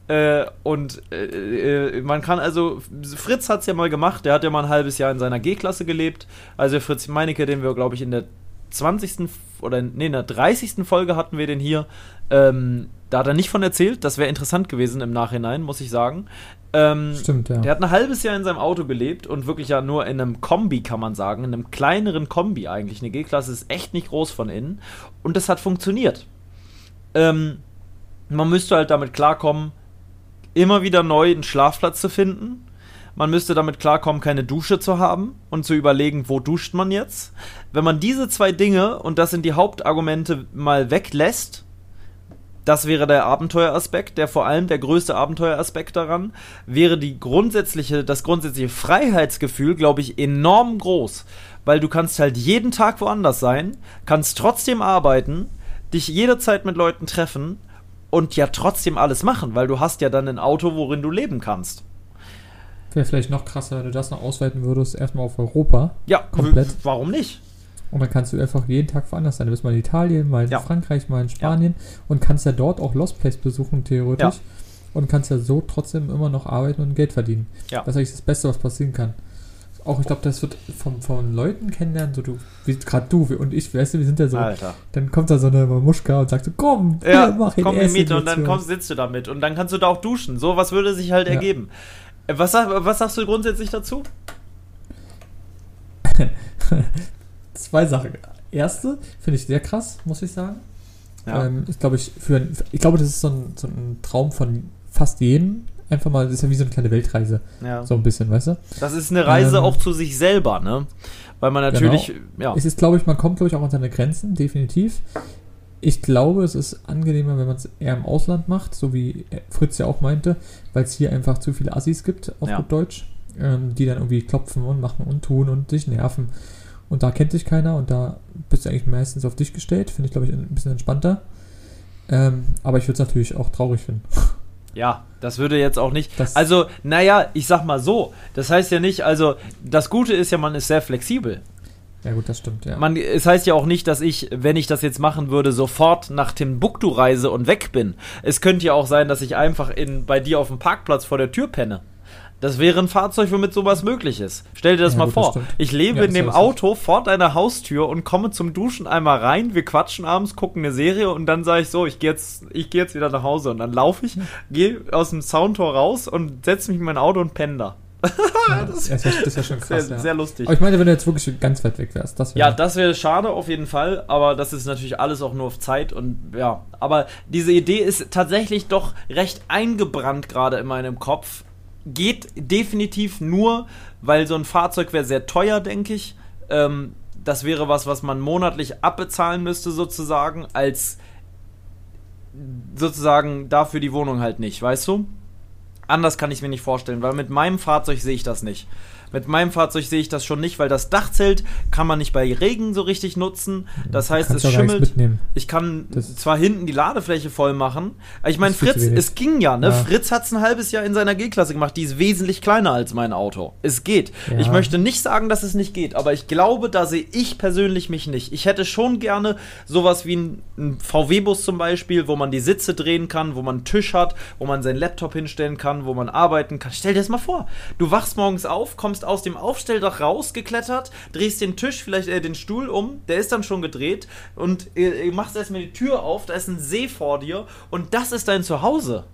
Äh, und äh, äh, man kann also, Fritz hat es ja mal gemacht, der hat ja mal ein halbes Jahr in seiner G-Klasse gelebt. Also Fritz Meinecke, den wir, glaube ich, in der 20. oder nee, in der 30. Folge hatten wir den hier. Ähm, da hat er nicht von erzählt, das wäre interessant gewesen im Nachhinein, muss ich sagen. Ähm, Stimmt, ja. Der hat ein halbes Jahr in seinem Auto gelebt und wirklich ja nur in einem Kombi, kann man sagen, in einem kleineren Kombi eigentlich. Eine G-Klasse ist echt nicht groß von innen. Und das hat funktioniert. Ähm, man müsste halt damit klarkommen, immer wieder neu einen Schlafplatz zu finden. Man müsste damit klarkommen, keine Dusche zu haben und zu überlegen, wo duscht man jetzt. Wenn man diese zwei Dinge, und das sind die Hauptargumente, mal weglässt, Das wäre der Abenteueraspekt, der vor allem der größte Abenteueraspekt daran wäre die grundsätzliche, das grundsätzliche Freiheitsgefühl, glaube ich, enorm groß, weil du kannst halt jeden Tag woanders sein, kannst trotzdem arbeiten, dich jederzeit mit Leuten treffen und ja trotzdem alles machen, weil du hast ja dann ein Auto, worin du leben kannst. Wäre vielleicht noch krasser, wenn du das noch ausweiten würdest, erstmal auf Europa. Ja, komplett. Warum nicht? Und dann kannst du einfach jeden Tag woanders sein. Du bist mal in Italien, mal in ja. Frankreich, mal in Spanien ja. und kannst ja dort auch Lost Place besuchen, theoretisch. Ja. Und kannst ja so trotzdem immer noch arbeiten und Geld verdienen. Ja. Das ist eigentlich das Beste, was passieren kann. Auch ich glaube, das wird von, von Leuten kennenlernen, so du, wie gerade du und ich, weißt du, wir sind ja so. Alter. Dann kommt da so eine Muschka und sagt so, komm, ja, mach komm Miete und dann komm, sitzt du damit und dann kannst du da auch duschen. So was würde sich halt ergeben. Was, was sagst du grundsätzlich dazu? zwei Sachen. Erste finde ich sehr krass, muss ich sagen. Ja. Ähm, ich glaube, ich, für, ich glaube, das ist so ein, so ein Traum von fast jedem. Einfach mal, das ist ja wie so eine kleine Weltreise. Ja. So ein bisschen, weißt du? Das ist eine Reise ähm, auch zu sich selber, ne? Weil man natürlich, genau. ja. Es ist, glaube ich, man kommt, glaube ich, auch an seine Grenzen, definitiv. Ich glaube, es ist angenehmer, wenn man es eher im Ausland macht, so wie Fritz ja auch meinte, weil es hier einfach zu viele Assis gibt, auf ja. gut Deutsch, ähm, die dann irgendwie klopfen und machen und tun und sich nerven. Und da kennt sich keiner und da bist du eigentlich meistens auf dich gestellt. Finde ich, glaube ich, ein bisschen entspannter. Ähm, aber ich würde es natürlich auch traurig finden. Ja, das würde jetzt auch nicht. Das also, naja, ich sag mal so. Das heißt ja nicht, also, das Gute ist ja, man ist sehr flexibel. Ja, gut, das stimmt, ja. Man, es heißt ja auch nicht, dass ich, wenn ich das jetzt machen würde, sofort nach Timbuktu reise und weg bin. Es könnte ja auch sein, dass ich einfach in, bei dir auf dem Parkplatz vor der Tür penne. Das wäre ein Fahrzeug, womit sowas möglich ist. Stell dir das ja, mal gut, vor. Das ich lebe ja, in dem Auto vor deiner Haustür und komme zum Duschen einmal rein. Wir quatschen abends, gucken eine Serie und dann sage ich so, ich gehe jetzt, ich gehe jetzt wieder nach Hause und dann laufe ich, gehe aus dem Soundtor raus und setze mich in mein Auto und penne da. Ja, das, das, ist ja schon krass. Sehr, ja. sehr, lustig. Aber ich meine, wenn du jetzt wirklich ganz weit weg wärst, das wäre. Ja, das wäre schade auf jeden Fall, aber das ist natürlich alles auch nur auf Zeit und ja. Aber diese Idee ist tatsächlich doch recht eingebrannt gerade in meinem Kopf geht definitiv nur, weil so ein Fahrzeug wäre sehr teuer, denke ich. Ähm, das wäre was, was man monatlich abbezahlen müsste, sozusagen, als sozusagen dafür die Wohnung halt nicht, weißt du? Anders kann ich mir nicht vorstellen, weil mit meinem Fahrzeug sehe ich das nicht. Mit meinem Fahrzeug sehe ich das schon nicht, weil das Dachzelt kann man nicht bei Regen so richtig nutzen. Das heißt, es schimmelt. Ich kann das zwar hinten die Ladefläche voll machen. Ich meine, Fritz, es ging ja, ne? Ja. Fritz hat es ein halbes Jahr in seiner G-Klasse gemacht. Die ist wesentlich kleiner als mein Auto. Es geht. Ja. Ich möchte nicht sagen, dass es nicht geht, aber ich glaube, da sehe ich persönlich mich nicht. Ich hätte schon gerne sowas wie ein, ein VW-Bus zum Beispiel, wo man die Sitze drehen kann, wo man einen Tisch hat, wo man seinen Laptop hinstellen kann, wo man arbeiten kann. Stell dir das mal vor. Du wachst morgens auf, kommst aus dem Aufstelldach rausgeklettert, drehst den Tisch, vielleicht äh, den Stuhl um, der ist dann schon gedreht und äh, machst erstmal die Tür auf, da ist ein See vor dir und das ist dein Zuhause.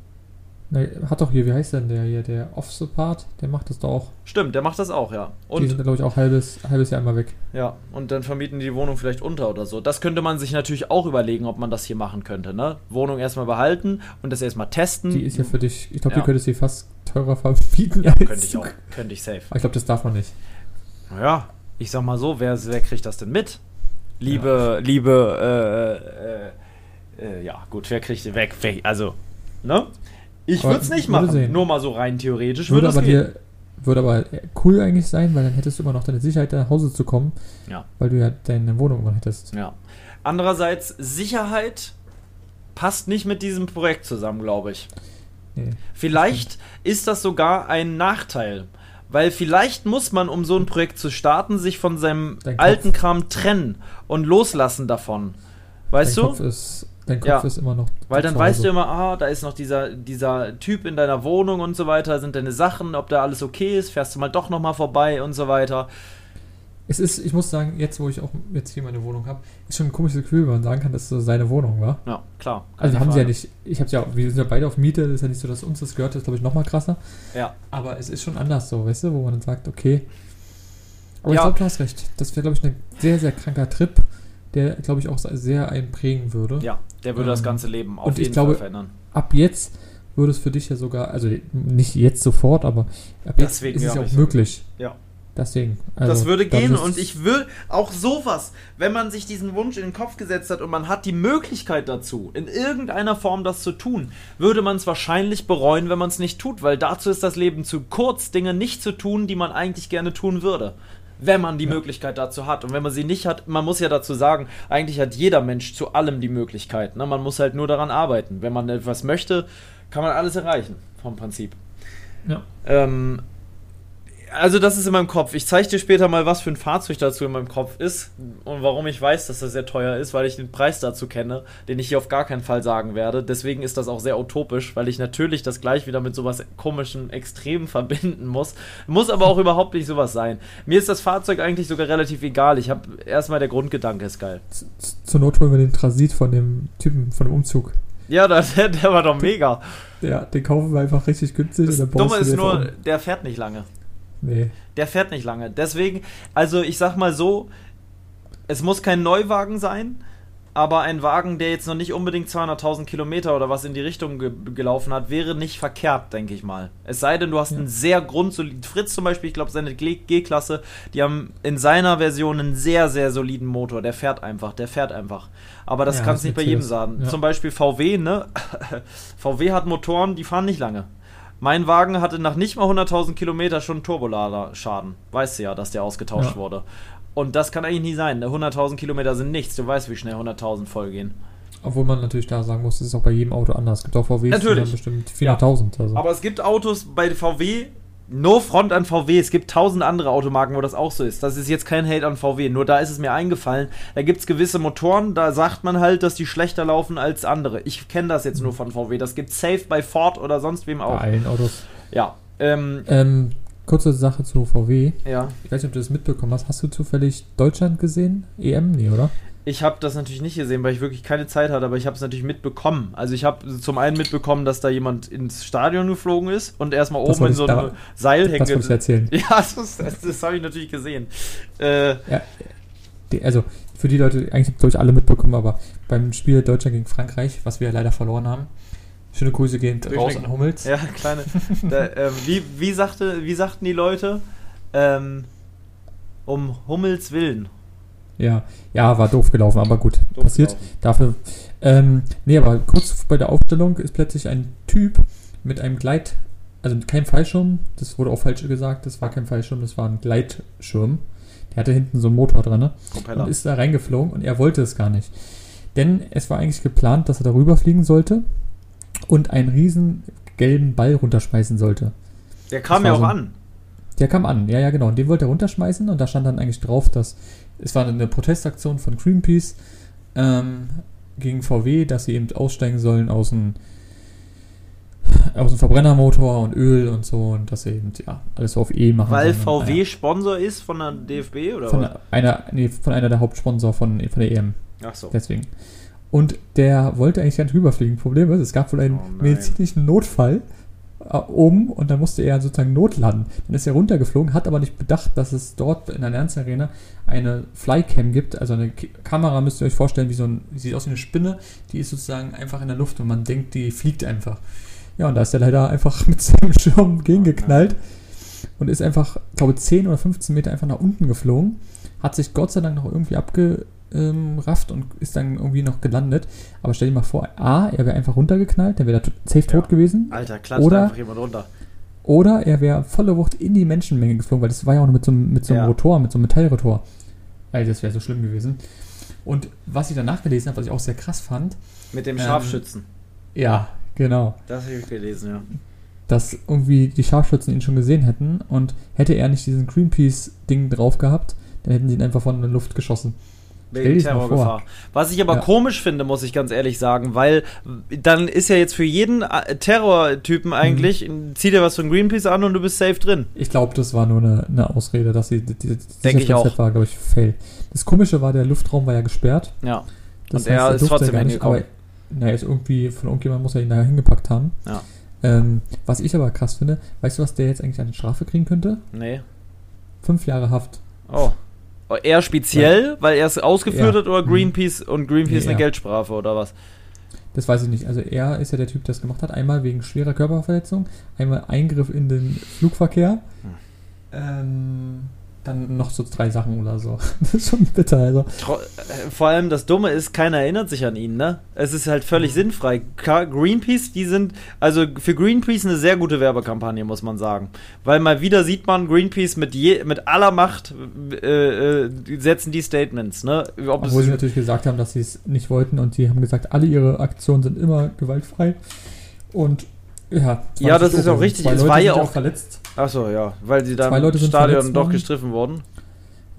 Na, hat doch hier, wie heißt denn der hier, der Off-Support, der macht das doch auch. Stimmt, der macht das auch, ja. Und die sind, glaube ich, auch halbes, halbes Jahr immer weg. Ja, und dann vermieten die die Wohnung vielleicht unter oder so. Das könnte man sich natürlich auch überlegen, ob man das hier machen könnte, ne? Wohnung erstmal behalten und das erstmal testen. Die ist ja für dich, ich glaube, ja. du könntest sie fast teurer verbieten. Ja, könnte ich auch. Könnte ich safe. Aber ich glaube, das darf man nicht. Naja, ich sag mal so, wer, wer kriegt das denn mit? Liebe, ja. liebe, äh, äh, äh, ja, gut, wer kriegt weg, weg also, ne? Ich würde es nicht machen, sehen. nur mal so rein theoretisch. Würde, würde aber dir, würde aber cool eigentlich sein, weil dann hättest du immer noch deine Sicherheit, nach Hause zu kommen. Ja. Weil du ja deine Wohnung immer hättest. Ja. Andererseits, Sicherheit passt nicht mit diesem Projekt zusammen, glaube ich. Nee, vielleicht ist das sogar ein Nachteil. Weil vielleicht muss man, um so ein Projekt zu starten, sich von seinem alten Kram trennen und loslassen davon. Weißt Dein du? Kopf ist Dein Kopf ja. ist immer noch. Weil dann weißt du immer, ah, da ist noch dieser, dieser Typ in deiner Wohnung und so weiter, sind deine Sachen, ob da alles okay ist, fährst du mal doch nochmal vorbei und so weiter. Es ist, ich muss sagen, jetzt wo ich auch jetzt hier meine Wohnung habe, ist schon ein komisches Gefühl, wenn man sagen kann, dass es so seine Wohnung war. Ja, klar. Also haben Frage. sie ja nicht, ich habe ja, wir sind ja beide auf Miete, das ist ja nicht so, dass uns das gehört, das ist glaube ich nochmal krasser. Ja. Aber es ist schon anders so, weißt du, wo man dann sagt, okay. Aber ja. ich glaube, du hast recht. Das wäre, glaube ich, ein sehr, sehr kranker Trip der, glaube ich, auch sehr einprägen würde. Ja, der würde ähm, das ganze Leben auf jeden glaube, Fall verändern. Ab jetzt würde es für dich ja sogar, also nicht jetzt sofort, aber ab Deswegen jetzt ist es ja auch möglich. Ja. Deswegen. Also, das würde gehen und ich will auch sowas, wenn man sich diesen Wunsch in den Kopf gesetzt hat und man hat die Möglichkeit dazu, in irgendeiner Form das zu tun, würde man es wahrscheinlich bereuen, wenn man es nicht tut, weil dazu ist das Leben zu kurz, Dinge nicht zu tun, die man eigentlich gerne tun würde. Wenn man die ja. Möglichkeit dazu hat. Und wenn man sie nicht hat, man muss ja dazu sagen, eigentlich hat jeder Mensch zu allem die Möglichkeit. Ne? Man muss halt nur daran arbeiten. Wenn man etwas möchte, kann man alles erreichen, vom Prinzip. Ja. Ähm, also das ist in meinem Kopf. Ich zeige dir später mal, was für ein Fahrzeug dazu in meinem Kopf ist und warum ich weiß, dass das sehr teuer ist, weil ich den Preis dazu kenne, den ich hier auf gar keinen Fall sagen werde. Deswegen ist das auch sehr utopisch, weil ich natürlich das gleich wieder mit sowas komischen Extremen verbinden muss. Muss aber auch überhaupt nicht sowas sein. Mir ist das Fahrzeug eigentlich sogar relativ egal. Ich habe erstmal der Grundgedanke ist geil. Zur Not holen wir den Transit von dem Typen von dem Umzug. Ja, der, der war doch mega. Ja, den kaufen wir einfach richtig günstig. Das Dumme ist nur, der fährt nicht lange. Nee. Der fährt nicht lange. Deswegen, also ich sag mal so, es muss kein Neuwagen sein, aber ein Wagen, der jetzt noch nicht unbedingt 200.000 Kilometer oder was in die Richtung ge gelaufen hat, wäre nicht verkehrt, denke ich mal. Es sei denn, du hast ja. einen sehr grundsoliden, Fritz zum Beispiel, ich glaube seine G-Klasse, die haben in seiner Version einen sehr, sehr soliden Motor. Der fährt einfach, der fährt einfach. Aber das ja, kannst du nicht bei jedem sagen. Ja. Zum Beispiel VW, ne? VW hat Motoren, die fahren nicht lange. Mein Wagen hatte nach nicht mal 100.000 Kilometer schon Turbolader-Schaden. Weißt du ja, dass der ausgetauscht ja. wurde. Und das kann eigentlich nie sein. 100.000 Kilometer sind nichts. Du weißt, wie schnell 100.000 vollgehen. Obwohl man natürlich da sagen muss, es ist auch bei jedem Auto anders. Es gibt auch VWs, die haben bestimmt 400.000. Ja. Also. Aber es gibt Autos bei VW, No Front an VW. Es gibt tausend andere Automarken, wo das auch so ist. Das ist jetzt kein Hate an VW. Nur da ist es mir eingefallen. Da gibt es gewisse Motoren, da sagt man halt, dass die schlechter laufen als andere. Ich kenne das jetzt nur von VW. Das gibt Safe bei Ford oder sonst wem auch. Bei allen Autos. Ja. Ähm, ähm, kurze Sache zu VW. Ja. Ich weiß nicht, ob du das mitbekommen hast. Hast du zufällig Deutschland gesehen? EM? Nee, oder? Ich habe das natürlich nicht gesehen, weil ich wirklich keine Zeit hatte, aber ich habe es natürlich mitbekommen. Also ich habe zum einen mitbekommen, dass da jemand ins Stadion geflogen ist und erstmal oben in so ein Seil hängt. Das muss ich erzählen. Ja, das, das, das habe ich natürlich gesehen. Äh, ja, also für die Leute, eigentlich habe ich alle mitbekommen, aber beim Spiel Deutschland gegen Frankreich, was wir leider verloren haben, schöne Grüße gehen raus an Hummels. Ja, kleine. da, ähm, wie, wie, sagte, wie sagten die Leute? Ähm, um Hummels Willen. Ja, ja, war doof gelaufen, aber gut, doof passiert. Gelaufen. Dafür. Ähm, nee, aber kurz bei der Aufstellung ist plötzlich ein Typ mit einem Gleit, also kein Fallschirm, das wurde auch falsch gesagt, das war kein Fallschirm, das war ein Gleitschirm. Der hatte hinten so einen Motor dran ne? und ist da reingeflogen und er wollte es gar nicht. Denn es war eigentlich geplant, dass er darüber fliegen sollte und einen riesen gelben Ball runterschmeißen sollte. Der kam ja auch so ein, an. Der kam an, ja, ja, genau. Und den wollte er runterschmeißen und da stand dann eigentlich drauf, dass es war eine Protestaktion von Greenpeace ähm, gegen VW, dass sie eben aussteigen sollen aus dem, aus dem Verbrennermotor und Öl und so und dass sie eben ja, alles auf E machen. Weil sollen. VW ja. Sponsor ist von der DFB oder von was? Einer, nee, von einer der Hauptsponsor von, von der EM. Ach so. Deswegen. Und der wollte eigentlich gar nicht rüberfliegen. Problem ist, es gab wohl einen oh medizinischen Notfall um und dann musste er sozusagen notlanden. Dann ist er runtergeflogen, hat aber nicht bedacht, dass es dort in der Allianz Arena eine Flycam gibt. Also eine Kamera müsst ihr euch vorstellen, wie so ein, sieht aus wie eine Spinne, die ist sozusagen einfach in der Luft und man denkt, die fliegt einfach. Ja, und da ist er leider einfach mit seinem Schirm gegengeknallt und ist einfach, glaube ich, 10 oder 15 Meter einfach nach unten geflogen. Hat sich Gott sei Dank noch irgendwie abge rafft und ist dann irgendwie noch gelandet. Aber stell dir mal vor, A, er wäre einfach runtergeknallt, dann wäre er safe ja. tot gewesen. Alter, klatscht oder, einfach jemand runter. Oder er wäre volle Wucht in die Menschenmenge geflogen, weil das war ja auch noch mit so, mit so einem ja. Rotor, mit so einem Metallrotor. Alter, das wäre so schlimm gewesen. Und was ich danach gelesen habe, was ich auch sehr krass fand. Mit dem Scharfschützen. Ähm, ja, genau. Das habe ich gelesen, ja. Dass irgendwie die Scharfschützen ihn schon gesehen hätten und hätte er nicht diesen Greenpeace-Ding drauf gehabt, dann hätten sie ihn einfach von der Luft geschossen. Wegen Terrorgefahr. Was ich aber ja. komisch finde, muss ich ganz ehrlich sagen, weil dann ist ja jetzt für jeden äh, Terrortypen eigentlich, mhm. zieh dir was von Greenpeace an und du bist safe drin. Ich glaube, das war nur eine, eine, Ausrede, dass sie, die, die, Denke ich auch. war, glaube ich, fail. Das Komische war, der Luftraum war ja gesperrt. Ja. Das und heißt, er ist trotzdem hingekommen. Naja, ist irgendwie, von irgendjemandem muss er ihn da hingepackt haben. Ja. Ähm, was ich aber krass finde, weißt du, was der jetzt eigentlich eine Strafe kriegen könnte? Nee. Fünf Jahre Haft. Oh. Er speziell, weil er es ausgeführt ja. hat, oder mhm. Greenpeace und Greenpeace nee, eine Geldstrafe oder was? Das weiß ich nicht. Also er ist ja der Typ, der das gemacht hat. Einmal wegen schwerer Körperverletzung, einmal Eingriff in den Flugverkehr. Hm. Ähm, dann noch so drei Sachen oder so. Das ist schon bitter, also. Äh, vor allem das Dumme ist, keiner erinnert sich an ihn, ne? Es ist halt völlig mhm. sinnfrei. Greenpeace, die sind, also für Greenpeace eine sehr gute Werbekampagne, muss man sagen. Weil mal wieder sieht man, Greenpeace mit, je, mit aller Macht äh, äh, setzen die Statements, ne? Ob Obwohl sie natürlich gesagt haben, dass sie es nicht wollten und sie haben gesagt, alle ihre Aktionen sind immer gewaltfrei. Und ja, das, ja, das ist auch richtig. Es war ja auch verletzt. Achso, ja, weil sie da im Stadion doch gestriffen wurden.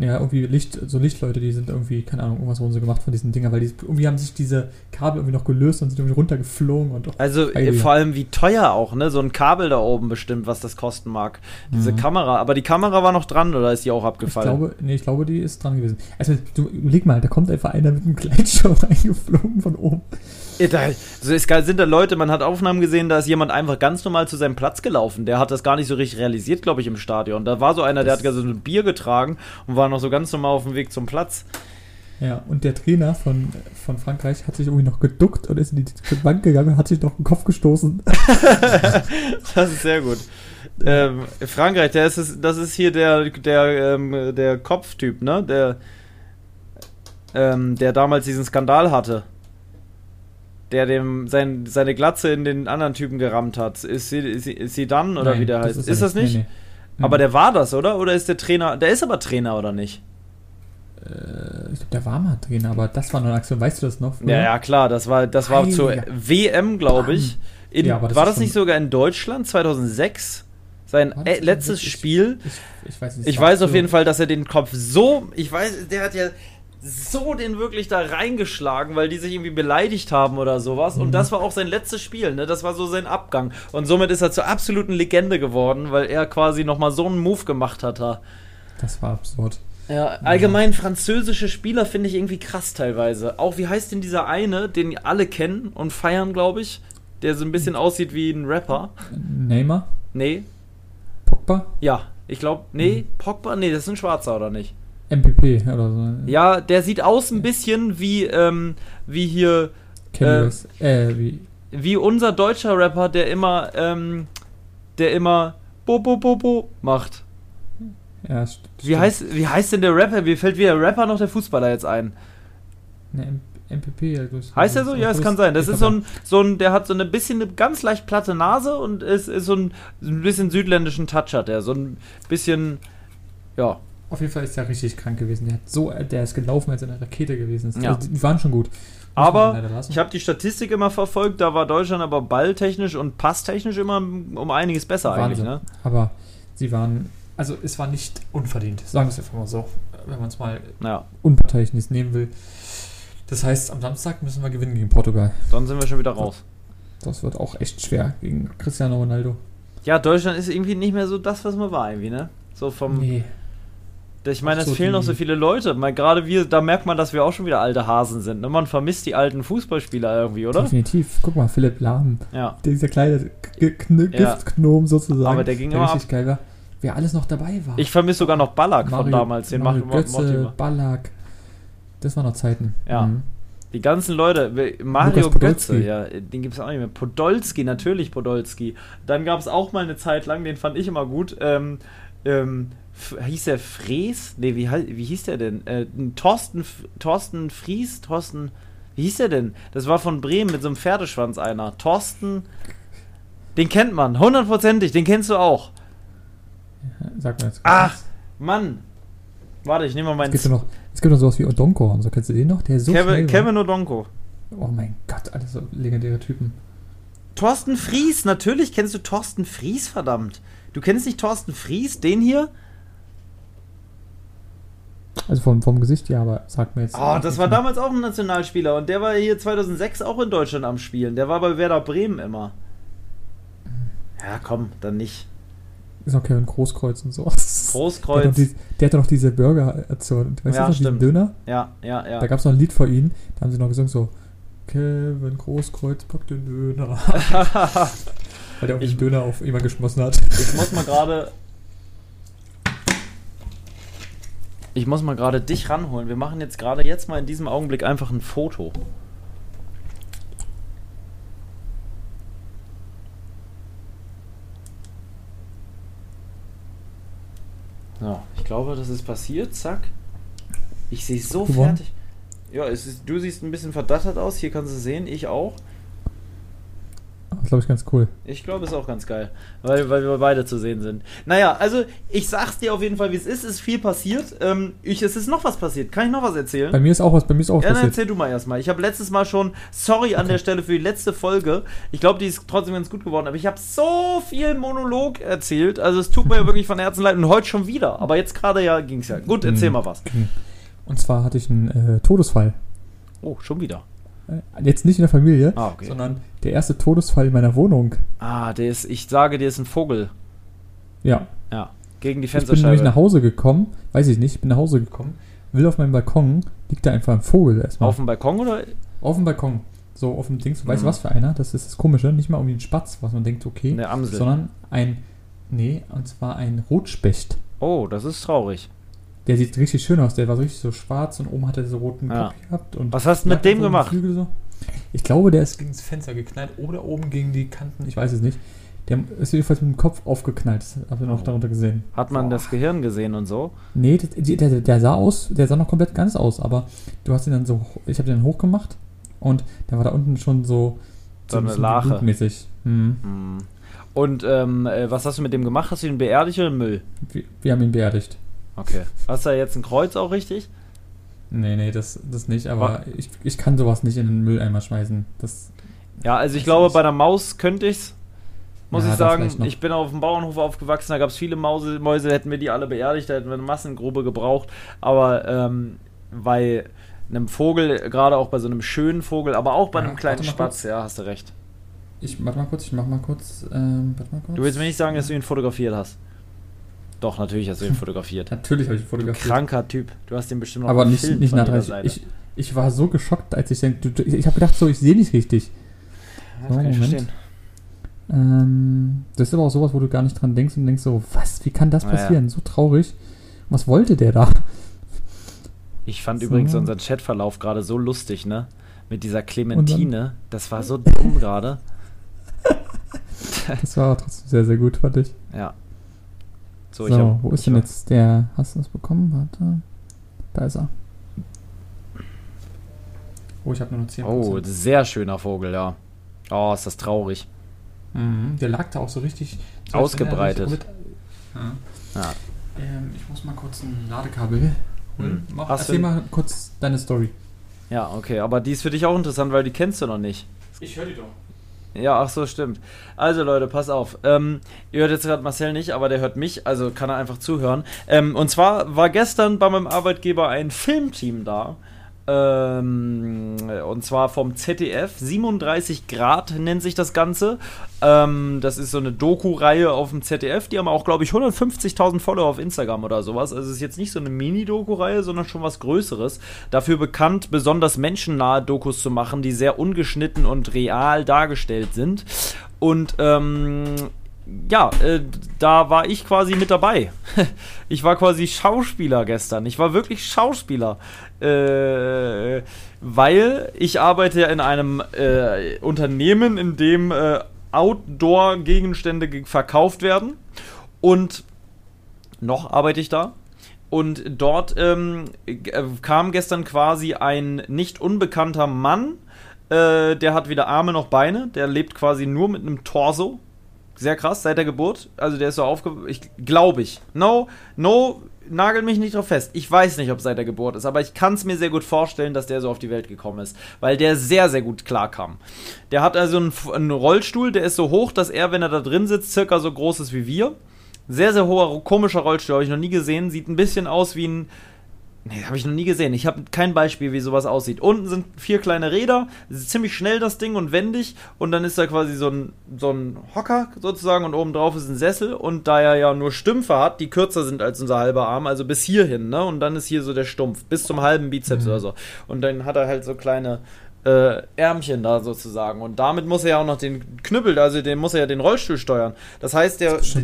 Ja, irgendwie Licht, so Lichtleute, die sind irgendwie, keine Ahnung, irgendwas wurden sie gemacht von diesen Dingern, weil die irgendwie haben sich diese Kabel irgendwie noch gelöst und sind irgendwie runtergeflogen und doch. Also äh, vor allem wie teuer auch, ne? So ein Kabel da oben bestimmt, was das kosten mag. Diese mhm. Kamera, aber die Kamera war noch dran oder ist die auch abgefallen? Ich glaube, nee, ich glaube, die ist dran gewesen. Also, du überleg mal, da kommt einfach einer mit einem Gleitschirm reingeflogen von oben. Also es sind da Leute, man hat Aufnahmen gesehen, da ist jemand einfach ganz normal zu seinem Platz gelaufen. Der hat das gar nicht so richtig realisiert, glaube ich, im Stadion. Da war so einer, der hat so ein Bier getragen und war noch so ganz normal auf dem Weg zum Platz. Ja, und der Trainer von, von Frankreich hat sich irgendwie noch geduckt und ist in die Bank gegangen und hat sich noch den Kopf gestoßen. das ist sehr gut. Ähm, Frankreich, der ist, das ist hier der, der, ähm, der Kopftyp, ne? Der, ähm, der damals diesen Skandal hatte der dem sein, seine Glatze in den anderen Typen gerammt hat. Ist sie, ist sie, ist sie dann oder Nein, wie der heißt? Ist, ist das nicht? Nee, nee. Aber der war das, oder? Oder ist der Trainer? Der ist aber Trainer, oder nicht? Äh, ich glaube, der war mal Trainer, aber das war eine Aktion. Weißt du das noch? Ja, ja, klar. Das war, das war Heiliger. zur WM, glaube ich. In, ja, das war das nicht sogar in Deutschland 2006? Sein äh, letztes Spiel. Ich, ich, weiß nicht. Ich weiß auf jeden Fall, dass er den Kopf so. Ich weiß, der hat ja so den wirklich da reingeschlagen, weil die sich irgendwie beleidigt haben oder sowas. Mhm. Und das war auch sein letztes Spiel, ne? Das war so sein Abgang. Und somit ist er zur absoluten Legende geworden, weil er quasi nochmal so einen Move gemacht hat. Das war absurd. Ja, allgemein französische Spieler finde ich irgendwie krass teilweise. Auch wie heißt denn dieser eine, den alle kennen und feiern, glaube ich, der so ein bisschen aussieht wie ein Rapper? Neymar? Nee. Pogba? Ja, ich glaube, nee, mhm. Pogba, nee, das ist ein Schwarzer, oder nicht? MPP oder so. Ja, der sieht aus ein bisschen wie, ähm, wie hier. Äh, äh, wie. Wie unser deutscher Rapper, der immer, ähm, der immer Bo Bo Bo Bo macht. Ja, st wie heißt, wie heißt denn der Rapper? Wie fällt wie der Rapper noch der Fußballer jetzt ein? Ne, MPP, ja, Heißt er so? Ja, es kann sein. Das ist so ein, so ein, der hat so eine bisschen eine ganz leicht platte Nase und ist, ist so ein, ein bisschen südländischen Touch hat er. So ein bisschen, ja, auf jeden Fall ist er richtig krank gewesen. Der, hat so, der ist gelaufen, als er eine Rakete gewesen ist. Ja. Also, die waren schon gut. Muss aber ich habe die Statistik immer verfolgt, da war Deutschland aber balltechnisch und passtechnisch immer um einiges besser Wahnsinn. eigentlich. Ne? Aber sie waren, also es war nicht unverdient, sagen wir es einfach mal so, wenn man es mal ja. unparteiisch nehmen will. Das heißt, am Samstag müssen wir gewinnen gegen Portugal. Dann sind wir schon wieder raus. Das wird auch echt schwer gegen Cristiano Ronaldo. Ja, Deutschland ist irgendwie nicht mehr so das, was man war, irgendwie, ne? So vom. Nee. Ich meine, es fehlen noch so viele Leute. Mal gerade wir, da merkt man, dass wir auch schon wieder alte Hasen sind. Ne? Man vermisst die alten Fußballspieler irgendwie, oder? Definitiv. Guck mal, Philipp Lahm. Ja. Dieser kleine Giftknom sozusagen. Aber der ging der richtig ab. geil war. Wer alles noch dabei war. Ich vermisse sogar noch Ballack Mario, von damals. Den Mario Götze, Ballack. Das waren noch Zeiten. Ja. Mhm. Die ganzen Leute, Mario Götze, ja, den gibt es auch nicht mehr. Podolski, natürlich Podolski. Dann gab es auch mal eine Zeit lang, den fand ich immer gut. Ähm, ähm, hieß der Fries? Ne, wie, wie hieß der denn? Äh, Thorsten, Thorsten Fries? Thorsten, wie hieß der denn? Das war von Bremen mit so einem Pferdeschwanz einer. Thorsten, den kennt man, hundertprozentig, den kennst du auch. Sag mir jetzt. Ach, Mann. Warte, ich nehme mal meinen. Es gibt, noch, es gibt noch sowas wie Odonko und so. Kennst du den noch? Der ist so Kevin, Kevin Odonko. Oh mein Gott, alles so legendäre Typen. Thorsten Fries, natürlich kennst du Thorsten Fries, verdammt. Du kennst nicht Thorsten Fries, den hier? Also vom, vom Gesicht ja, aber sagt mir jetzt. Oh, das war damals auch ein Nationalspieler und der war hier 2006 auch in Deutschland am Spielen. Der war bei Werder Bremen immer. Ja, komm, dann nicht. Ist auch Kevin Großkreuz und so. Großkreuz. Der, die, der hat doch diese Burger-Aktion. Weißt ja, du noch, diesen Döner? Ja, ja, ja. Da gab es noch ein Lied vor ihm. Da haben sie noch gesungen so, Kevin Großkreuz packt den Döner. Weil der auch den Döner auf jemand geschmossen hat. Ich muss mal gerade Ich muss mal gerade dich ranholen. Wir machen jetzt gerade jetzt mal in diesem Augenblick einfach ein Foto. Ja, ich glaube, das ist passiert. Zack. Ich sehe so Gewonnen. fertig. Ja, es ist, du siehst ein bisschen verdattert aus. Hier kannst du sehen, ich auch. Das glaube ich ganz cool. Ich glaube, es ist auch ganz geil, weil, weil wir beide zu sehen sind. Naja, also ich sag's dir auf jeden Fall, wie es ist. Es ist viel passiert. Ähm, ich, es ist noch was passiert. Kann ich noch was erzählen? Bei mir ist auch was, bei mir ist auch was ja, passiert. Dann erzähl du mal erstmal. Ich habe letztes Mal schon, sorry an der Stelle für die letzte Folge. Ich glaube, die ist trotzdem ganz gut geworden, aber ich habe so viel Monolog erzählt. Also es tut mir ja wirklich von Herzen leid und heute schon wieder. Aber jetzt gerade ja ging's ja. Gut, erzähl mhm. mal was. Und zwar hatte ich einen äh, Todesfall. Oh, schon wieder. Äh, jetzt nicht in der Familie, ah, okay. sondern der erste Todesfall in meiner Wohnung. Ah, der ist, ich sage, der ist ein Vogel. Ja. Ja, gegen die Fensterscheibe. Ich bin nämlich nach Hause gekommen, weiß ich nicht, ich bin nach Hause gekommen, will auf meinem Balkon, liegt da einfach ein Vogel erstmal. Auf dem Balkon oder? Auf dem Balkon. So auf dem Ding, so, mhm. weißt du was für einer? Das ist das Komische, nicht mal um den Spatz, was man denkt, okay. Eine Amsel. Sondern ein, nee, und zwar ein Rotspecht. Oh, das ist traurig. Der sieht richtig schön aus. Der war so richtig so schwarz und oben hat er so roten ja. Kopf gehabt. Und Was hast du mit dem so gemacht? So. Ich glaube, der ist gegen das Fenster geknallt oder oben gegen die Kanten. Ich weiß es nicht. Der ist jedenfalls mit dem Kopf aufgeknallt. Das habt ihr noch oh. darunter gesehen. Hat man Boah. das Gehirn gesehen und so? Nee, der, der, der, sah aus, der sah noch komplett ganz aus, aber du hast ihn dann so, ich habe den hochgemacht und der war da unten schon so, so, so eine Lache. Mäßig. Mhm. Mhm. Und ähm, äh, was hast du mit dem gemacht? Hast du ihn beerdigt oder Müll? Wir, wir haben ihn beerdigt. Okay. Hast du da jetzt ein Kreuz auch richtig? Nee, nee, das, das nicht, aber ich, ich kann sowas nicht in den Mülleimer schmeißen. Das, ja, also ich glaube, bei der Maus könnte ich's. Muss ja, ich sagen, ich bin auf dem Bauernhof aufgewachsen, da gab es viele Mause, Mäuse, hätten wir die alle beerdigt, da hätten wir eine Massengrube gebraucht. Aber ähm, bei einem Vogel, gerade auch bei so einem schönen Vogel, aber auch bei ja, einem kleinen Spatz, ja, hast du recht. Ich warte mal kurz, ich mach mal kurz, ähm, warte mal kurz. Du willst mir nicht sagen, dass du ihn fotografiert hast. Doch, natürlich hast du ihn fotografiert. natürlich habe ich ihn fotografiert. Kranker Typ. Du hast den bestimmt noch Aber nicht, nicht nah dran. Ich, ich war so geschockt, als ich denke, ich habe gedacht, so, ich sehe nicht richtig. Ja, so, kann ich verstehen. Ähm, das ist aber auch sowas, wo du gar nicht dran denkst und denkst so, was, wie kann das passieren? Ja. So traurig. Was wollte der da? Ich fand so. übrigens unseren Chatverlauf gerade so lustig, ne? Mit dieser Clementine. Das war so dumm gerade. das war trotzdem sehr, sehr gut, fand ich. Ja. So, so hab, wo ist denn jetzt der? Hast du das bekommen? Warte. Da ist er. Oh, ich habe nur noch 10%. Oh, sehr schöner Vogel, ja. Oh, ist das traurig. Mhm, der lag da auch so richtig so ausgebreitet. Mit, ja. ja. Ähm, ich muss mal kurz ein Ladekabel holen. Hm. Mach, erzähl mal kurz deine Story. Ja, okay, aber die ist für dich auch interessant, weil die kennst du noch nicht. Ich höre die doch. Ja, ach so, stimmt. Also Leute, pass auf. Ähm, ihr hört jetzt gerade Marcel nicht, aber der hört mich, also kann er einfach zuhören. Ähm, und zwar war gestern bei meinem Arbeitgeber ein Filmteam da. Ähm, und zwar vom ZDF. 37 Grad nennt sich das Ganze. Ähm, das ist so eine Doku-Reihe auf dem ZDF. Die haben auch, glaube ich, 150.000 Follower auf Instagram oder sowas. Also es ist jetzt nicht so eine Mini-Doku-Reihe, sondern schon was Größeres. Dafür bekannt, besonders menschennahe Dokus zu machen, die sehr ungeschnitten und real dargestellt sind. Und ähm, ja, äh, da war ich quasi mit dabei. ich war quasi Schauspieler gestern. Ich war wirklich Schauspieler. Äh, weil ich arbeite ja in einem äh, Unternehmen, in dem äh, Outdoor-Gegenstände verkauft werden. Und noch arbeite ich da. Und dort ähm, äh, kam gestern quasi ein nicht unbekannter Mann. Äh, der hat weder Arme noch Beine. Der lebt quasi nur mit einem Torso sehr krass, seit der Geburt. Also der ist so aufge... Ich glaube ich. No, no, nagel mich nicht drauf fest. Ich weiß nicht, ob seit der Geburt ist, aber ich kann es mir sehr gut vorstellen, dass der so auf die Welt gekommen ist. Weil der sehr, sehr gut klarkam. Der hat also einen, einen Rollstuhl, der ist so hoch, dass er, wenn er da drin sitzt, circa so groß ist wie wir. Sehr, sehr hoher, komischer Rollstuhl, habe ich noch nie gesehen. Sieht ein bisschen aus wie ein Nee, habe ich noch nie gesehen. Ich habe kein Beispiel, wie sowas aussieht. Unten sind vier kleine Räder, ziemlich schnell das Ding und wendig. Und dann ist da quasi so ein, so ein Hocker sozusagen und oben drauf ist ein Sessel. Und da er ja nur Stümpfe hat, die kürzer sind als unser halber Arm, also bis hierhin, ne? Und dann ist hier so der Stumpf, bis zum halben Bizeps mhm. oder so. Und dann hat er halt so kleine äh, Ärmchen da sozusagen. Und damit muss er ja auch noch den Knüppel, also den muss er ja den Rollstuhl steuern. Das heißt, der. Das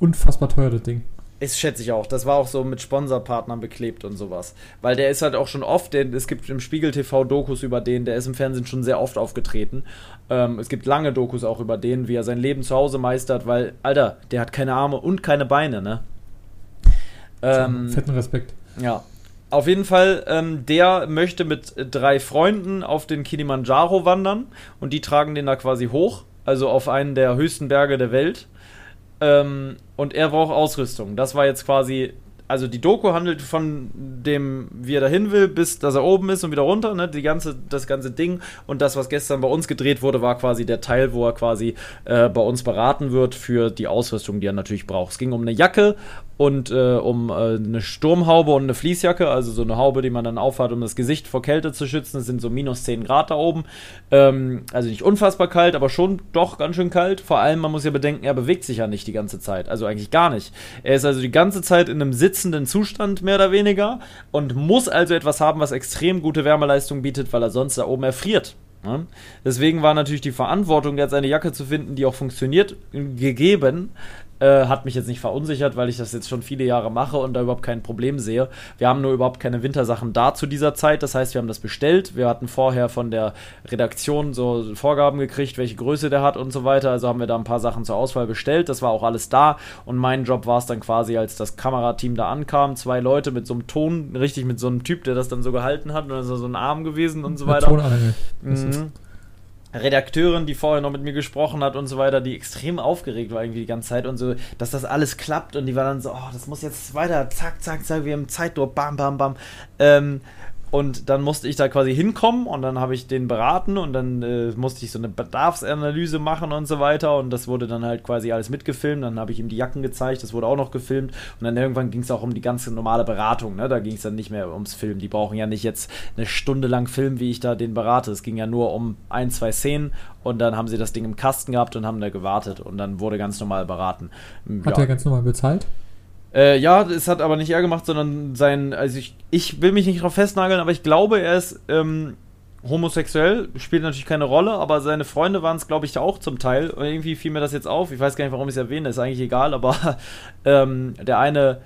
unfassbar teuer, das Ding. Ist, schätze ich auch. Das war auch so mit Sponsorpartnern beklebt und sowas. Weil der ist halt auch schon oft, der, es gibt im Spiegel TV Dokus über den, der ist im Fernsehen schon sehr oft aufgetreten. Ähm, es gibt lange Dokus auch über den, wie er sein Leben zu Hause meistert, weil, Alter, der hat keine Arme und keine Beine, ne? Ähm, fetten Respekt. Ja. Auf jeden Fall, ähm, der möchte mit drei Freunden auf den Kilimanjaro wandern und die tragen den da quasi hoch, also auf einen der höchsten Berge der Welt. Ähm, und er braucht Ausrüstung. Das war jetzt quasi also die Doku handelt von dem, wie er dahin will, bis dass er oben ist und wieder runter, ne? Die ganze, das ganze Ding. Und das, was gestern bei uns gedreht wurde, war quasi der Teil, wo er quasi äh, bei uns beraten wird für die Ausrüstung, die er natürlich braucht. Es ging um eine Jacke und äh, um äh, eine Sturmhaube und eine Fließjacke, also so eine Haube, die man dann aufhat, um das Gesicht vor Kälte zu schützen. Es sind so minus 10 Grad da oben. Ähm, also nicht unfassbar kalt, aber schon doch ganz schön kalt. Vor allem, man muss ja bedenken, er bewegt sich ja nicht die ganze Zeit. Also eigentlich gar nicht. Er ist also die ganze Zeit in einem sitzenden Zustand, mehr oder weniger, und muss also etwas haben, was extrem gute Wärmeleistung bietet, weil er sonst da oben erfriert. Ne? Deswegen war natürlich die Verantwortung, jetzt eine Jacke zu finden, die auch funktioniert, gegeben. Äh, hat mich jetzt nicht verunsichert, weil ich das jetzt schon viele Jahre mache und da überhaupt kein Problem sehe. Wir haben nur überhaupt keine Wintersachen da zu dieser Zeit. Das heißt, wir haben das bestellt. Wir hatten vorher von der Redaktion so Vorgaben gekriegt, welche Größe der hat und so weiter. Also haben wir da ein paar Sachen zur Auswahl bestellt. Das war auch alles da. Und mein Job war es dann quasi, als das Kamerateam da ankam, zwei Leute mit so einem Ton, richtig mit so einem Typ, der das dann so gehalten hat und dann so ein Arm gewesen und so weiter. Mhm. Redakteurin, die vorher noch mit mir gesprochen hat und so weiter, die extrem aufgeregt war irgendwie die ganze Zeit und so, dass das alles klappt und die war dann so, oh, das muss jetzt weiter, zack, zack, zack, wir haben Zeitdruck, bam, bam, bam. Ähm, und dann musste ich da quasi hinkommen und dann habe ich den beraten und dann äh, musste ich so eine Bedarfsanalyse machen und so weiter. Und das wurde dann halt quasi alles mitgefilmt. Dann habe ich ihm die Jacken gezeigt, das wurde auch noch gefilmt. Und dann irgendwann ging es auch um die ganze normale Beratung. Ne? Da ging es dann nicht mehr ums Film. Die brauchen ja nicht jetzt eine Stunde lang Film, wie ich da den berate. Es ging ja nur um ein, zwei Szenen und dann haben sie das Ding im Kasten gehabt und haben da gewartet. Und dann wurde ganz normal beraten. Hat ja. er ganz normal bezahlt? Äh, ja, es hat aber nicht er gemacht, sondern sein, also ich, ich will mich nicht drauf festnageln, aber ich glaube, er ist ähm, homosexuell, spielt natürlich keine Rolle, aber seine Freunde waren es, glaube ich, auch zum Teil. Und irgendwie fiel mir das jetzt auf. Ich weiß gar nicht, warum ich es erwähne, ist eigentlich egal, aber ähm, der eine,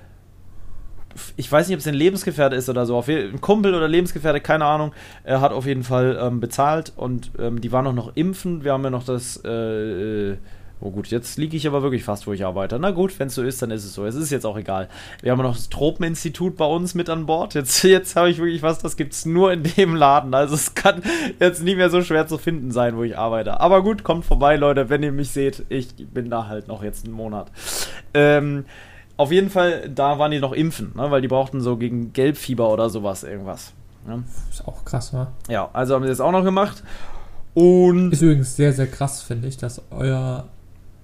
ich weiß nicht, ob es ein Lebensgefährte ist oder so, ein Kumpel oder Lebensgefährte, keine Ahnung, er hat auf jeden Fall ähm, bezahlt und ähm, die waren auch noch impfen. Wir haben ja noch das, äh, äh Oh gut, jetzt liege ich aber wirklich fast, wo ich arbeite. Na gut, wenn es so ist, dann ist es so. Es ist jetzt auch egal. Wir haben noch das Tropeninstitut bei uns mit an Bord. Jetzt, jetzt habe ich wirklich was, das gibt es nur in dem Laden. Also es kann jetzt nicht mehr so schwer zu finden sein, wo ich arbeite. Aber gut, kommt vorbei, Leute, wenn ihr mich seht. Ich bin da halt noch jetzt einen Monat. Ähm, auf jeden Fall, da waren die noch impfen, ne? weil die brauchten so gegen Gelbfieber oder sowas irgendwas. Ne? Ist auch krass, wa? Ja, also haben sie das auch noch gemacht. Und ist übrigens sehr, sehr krass, finde ich, dass euer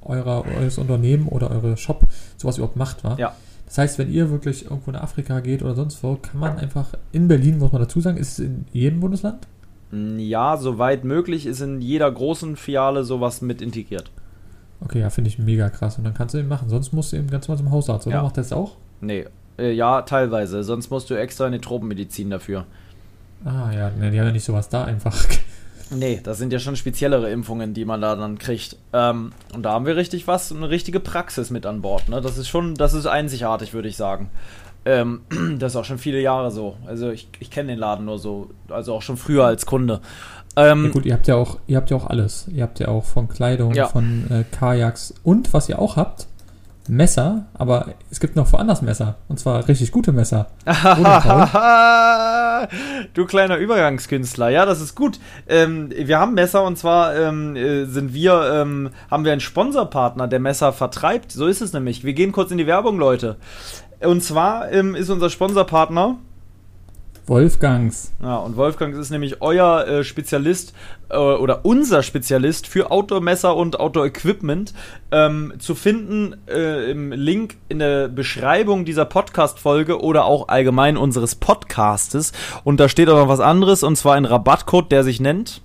eurer, eures Unternehmen oder eure Shop sowas überhaupt macht, wa? Ja. Das heißt, wenn ihr wirklich irgendwo in Afrika geht oder sonst wo, kann man einfach in Berlin, muss man dazu sagen, ist es in jedem Bundesland? Ja, soweit möglich ist in jeder großen Filiale sowas mit integriert. Okay, ja, finde ich mega krass. Und dann kannst du eben machen. Sonst musst du eben ganz mal zum Hausarzt, oder? Ja. Macht das auch? Nee. Äh, ja, teilweise. Sonst musst du extra in die Tropenmedizin dafür. Ah, ja. Nee, die haben ja nicht sowas da einfach. Nee, das sind ja schon speziellere Impfungen, die man da dann kriegt. Ähm, und da haben wir richtig was, eine richtige Praxis mit an Bord. Ne? Das ist schon, das ist einzigartig, würde ich sagen. Ähm, das ist auch schon viele Jahre so. Also ich, ich kenne den Laden nur so, also auch schon früher als Kunde. Ähm, ja gut, ihr habt ja auch, ihr habt ja auch alles. Ihr habt ja auch von Kleidung, ja. von äh, Kajaks und was ihr auch habt, Messer, aber es gibt noch woanders Messer. Und zwar richtig gute Messer. du kleiner Übergangskünstler. Ja, das ist gut. Ähm, wir haben Messer und zwar ähm, äh, sind wir, ähm, haben wir einen Sponsorpartner, der Messer vertreibt. So ist es nämlich. Wir gehen kurz in die Werbung, Leute. Und zwar ähm, ist unser Sponsorpartner Wolfgangs. Ja, und Wolfgangs ist nämlich euer äh, Spezialist äh, oder unser Spezialist für Outdoor-Messer und Outdoor-Equipment. Ähm, zu finden äh, im Link in der Beschreibung dieser Podcast-Folge oder auch allgemein unseres Podcastes. Und da steht auch noch was anderes und zwar ein Rabattcode, der sich nennt.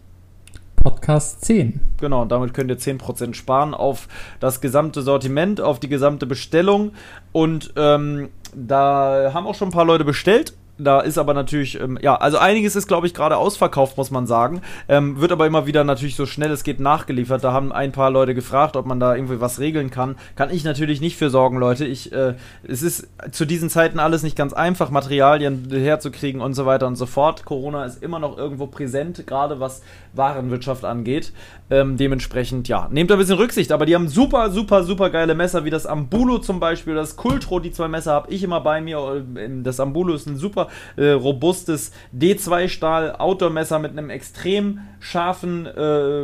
Podcast 10. Genau, und damit könnt ihr 10% sparen auf das gesamte Sortiment, auf die gesamte Bestellung. Und ähm, da haben auch schon ein paar Leute bestellt Da ist aber natürlich, ähm, ja, also einiges ist, glaube ich, gerade ausverkauft, muss man sagen. Ähm, wird aber immer wieder natürlich so schnell es geht nachgeliefert. Da haben ein paar Leute gefragt, ob man da irgendwie was regeln kann. Kann ich natürlich nicht für sorgen, Leute. Ich, äh, es ist zu diesen Zeiten alles nicht ganz einfach, Materialien herzukriegen und so weiter und so fort. Corona ist immer noch irgendwo präsent, gerade was Warenwirtschaft angeht. Ähm, dementsprechend, ja, nehmt ein bisschen Rücksicht. Aber die haben super, super, super geile Messer, wie das Ambulo zum Beispiel, das Kultro, die zwei Messer habe ich immer bei mir. Ähm, das Ambulo ist ein super äh, robustes D2-Stahl Outdoor-Messer mit einem extrem scharfen, äh,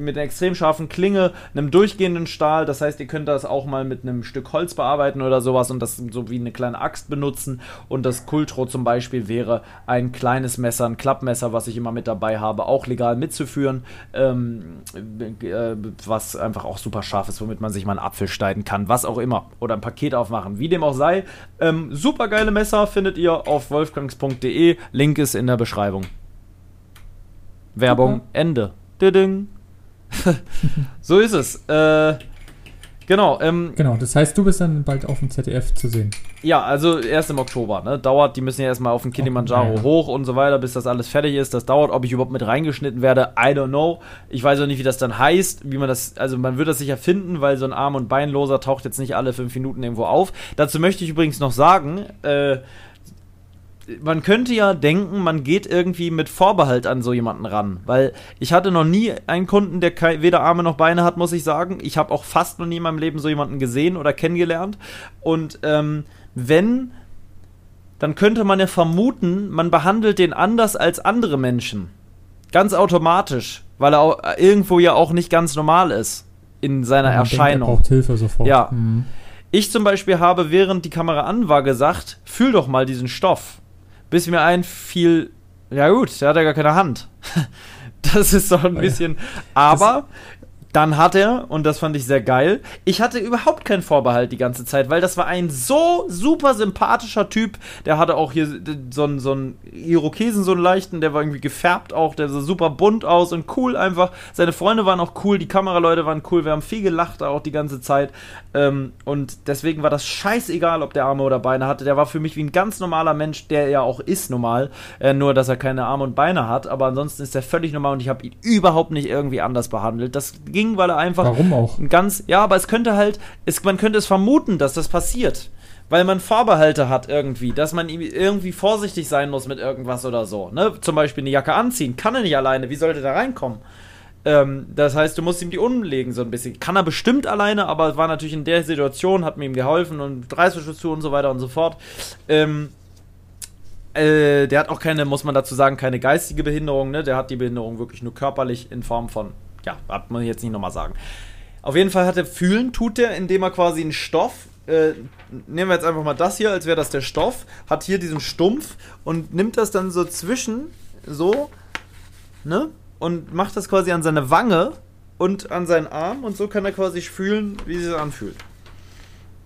mit einer extrem scharfen Klinge, einem durchgehenden Stahl. Das heißt, ihr könnt das auch mal mit einem Stück Holz bearbeiten oder sowas und das so wie eine kleine Axt benutzen. Und das Kultro zum Beispiel wäre ein kleines Messer, ein Klappmesser, was ich immer mit dabei habe, auch legal mitzuführen, ähm, äh, was einfach auch super scharf ist, womit man sich mal einen Apfel schneiden kann, was auch immer. Oder ein Paket aufmachen, wie dem auch sei. Ähm, super geile Messer findet ihr auf wolfgangs.de. Link ist in der Beschreibung. Werbung, Super. Ende. so ist es. Äh, genau. Ähm, genau, das heißt, du bist dann bald auf dem ZDF zu sehen. Ja, also erst im Oktober. Ne? Dauert, die müssen ja erstmal auf den Kilimanjaro okay, hoch und so weiter, bis das alles fertig ist. Das dauert, ob ich überhaupt mit reingeschnitten werde, I don't know. Ich weiß auch nicht, wie das dann heißt, wie man das, also man wird das sicher finden, weil so ein Arm- und Beinloser taucht jetzt nicht alle fünf Minuten irgendwo auf. Dazu möchte ich übrigens noch sagen, äh, man könnte ja denken, man geht irgendwie mit Vorbehalt an so jemanden ran, weil ich hatte noch nie einen Kunden, der weder Arme noch Beine hat, muss ich sagen. Ich habe auch fast noch nie in meinem Leben so jemanden gesehen oder kennengelernt. Und ähm, wenn, dann könnte man ja vermuten, man behandelt den anders als andere Menschen. Ganz automatisch, weil er irgendwo ja auch nicht ganz normal ist in seiner man Erscheinung. Denkt, er braucht Hilfe sofort. Ja. Mhm. Ich zum Beispiel habe, während die Kamera an war, gesagt, fühl doch mal diesen Stoff bis mir einfiel, ja gut, der hat ja gar keine Hand. das ist doch ein bisschen. Aber dann hat er, und das fand ich sehr geil, ich hatte überhaupt keinen Vorbehalt die ganze Zeit, weil das war ein so super sympathischer Typ. Der hatte auch hier so einen, so einen Irokesen, so einen leichten, der war irgendwie gefärbt auch, der sah super bunt aus und cool einfach. Seine Freunde waren auch cool, die Kameraleute waren cool, wir haben viel gelacht auch die ganze Zeit. Ähm, und deswegen war das scheißegal, ob der Arme oder Beine hatte. Der war für mich wie ein ganz normaler Mensch, der ja auch ist normal, äh, nur dass er keine Arme und Beine hat. Aber ansonsten ist er völlig normal und ich habe ihn überhaupt nicht irgendwie anders behandelt. Das ging ging, weil er einfach. Warum auch? Ganz, ja, aber es könnte halt, es, man könnte es vermuten, dass das passiert. Weil man Vorbehalte hat irgendwie, dass man irgendwie vorsichtig sein muss mit irgendwas oder so. Ne? Zum Beispiel eine Jacke anziehen, kann er nicht alleine, wie sollte der reinkommen? Ähm, das heißt, du musst ihm die umlegen so ein bisschen. Kann er bestimmt alleine, aber war natürlich in der Situation, hat mir ihm geholfen und Reißverschluss zu und so weiter und so fort. Ähm, äh, der hat auch keine, muss man dazu sagen, keine geistige Behinderung, ne? Der hat die Behinderung wirklich nur körperlich in Form von ja, hat man jetzt nicht nochmal sagen. Auf jeden Fall hat er fühlen, tut er, indem er quasi einen Stoff, äh, nehmen wir jetzt einfach mal das hier, als wäre das der Stoff, hat hier diesen Stumpf und nimmt das dann so zwischen, so, ne? Und macht das quasi an seine Wange und an seinen Arm und so kann er quasi fühlen, wie sich das anfühlt.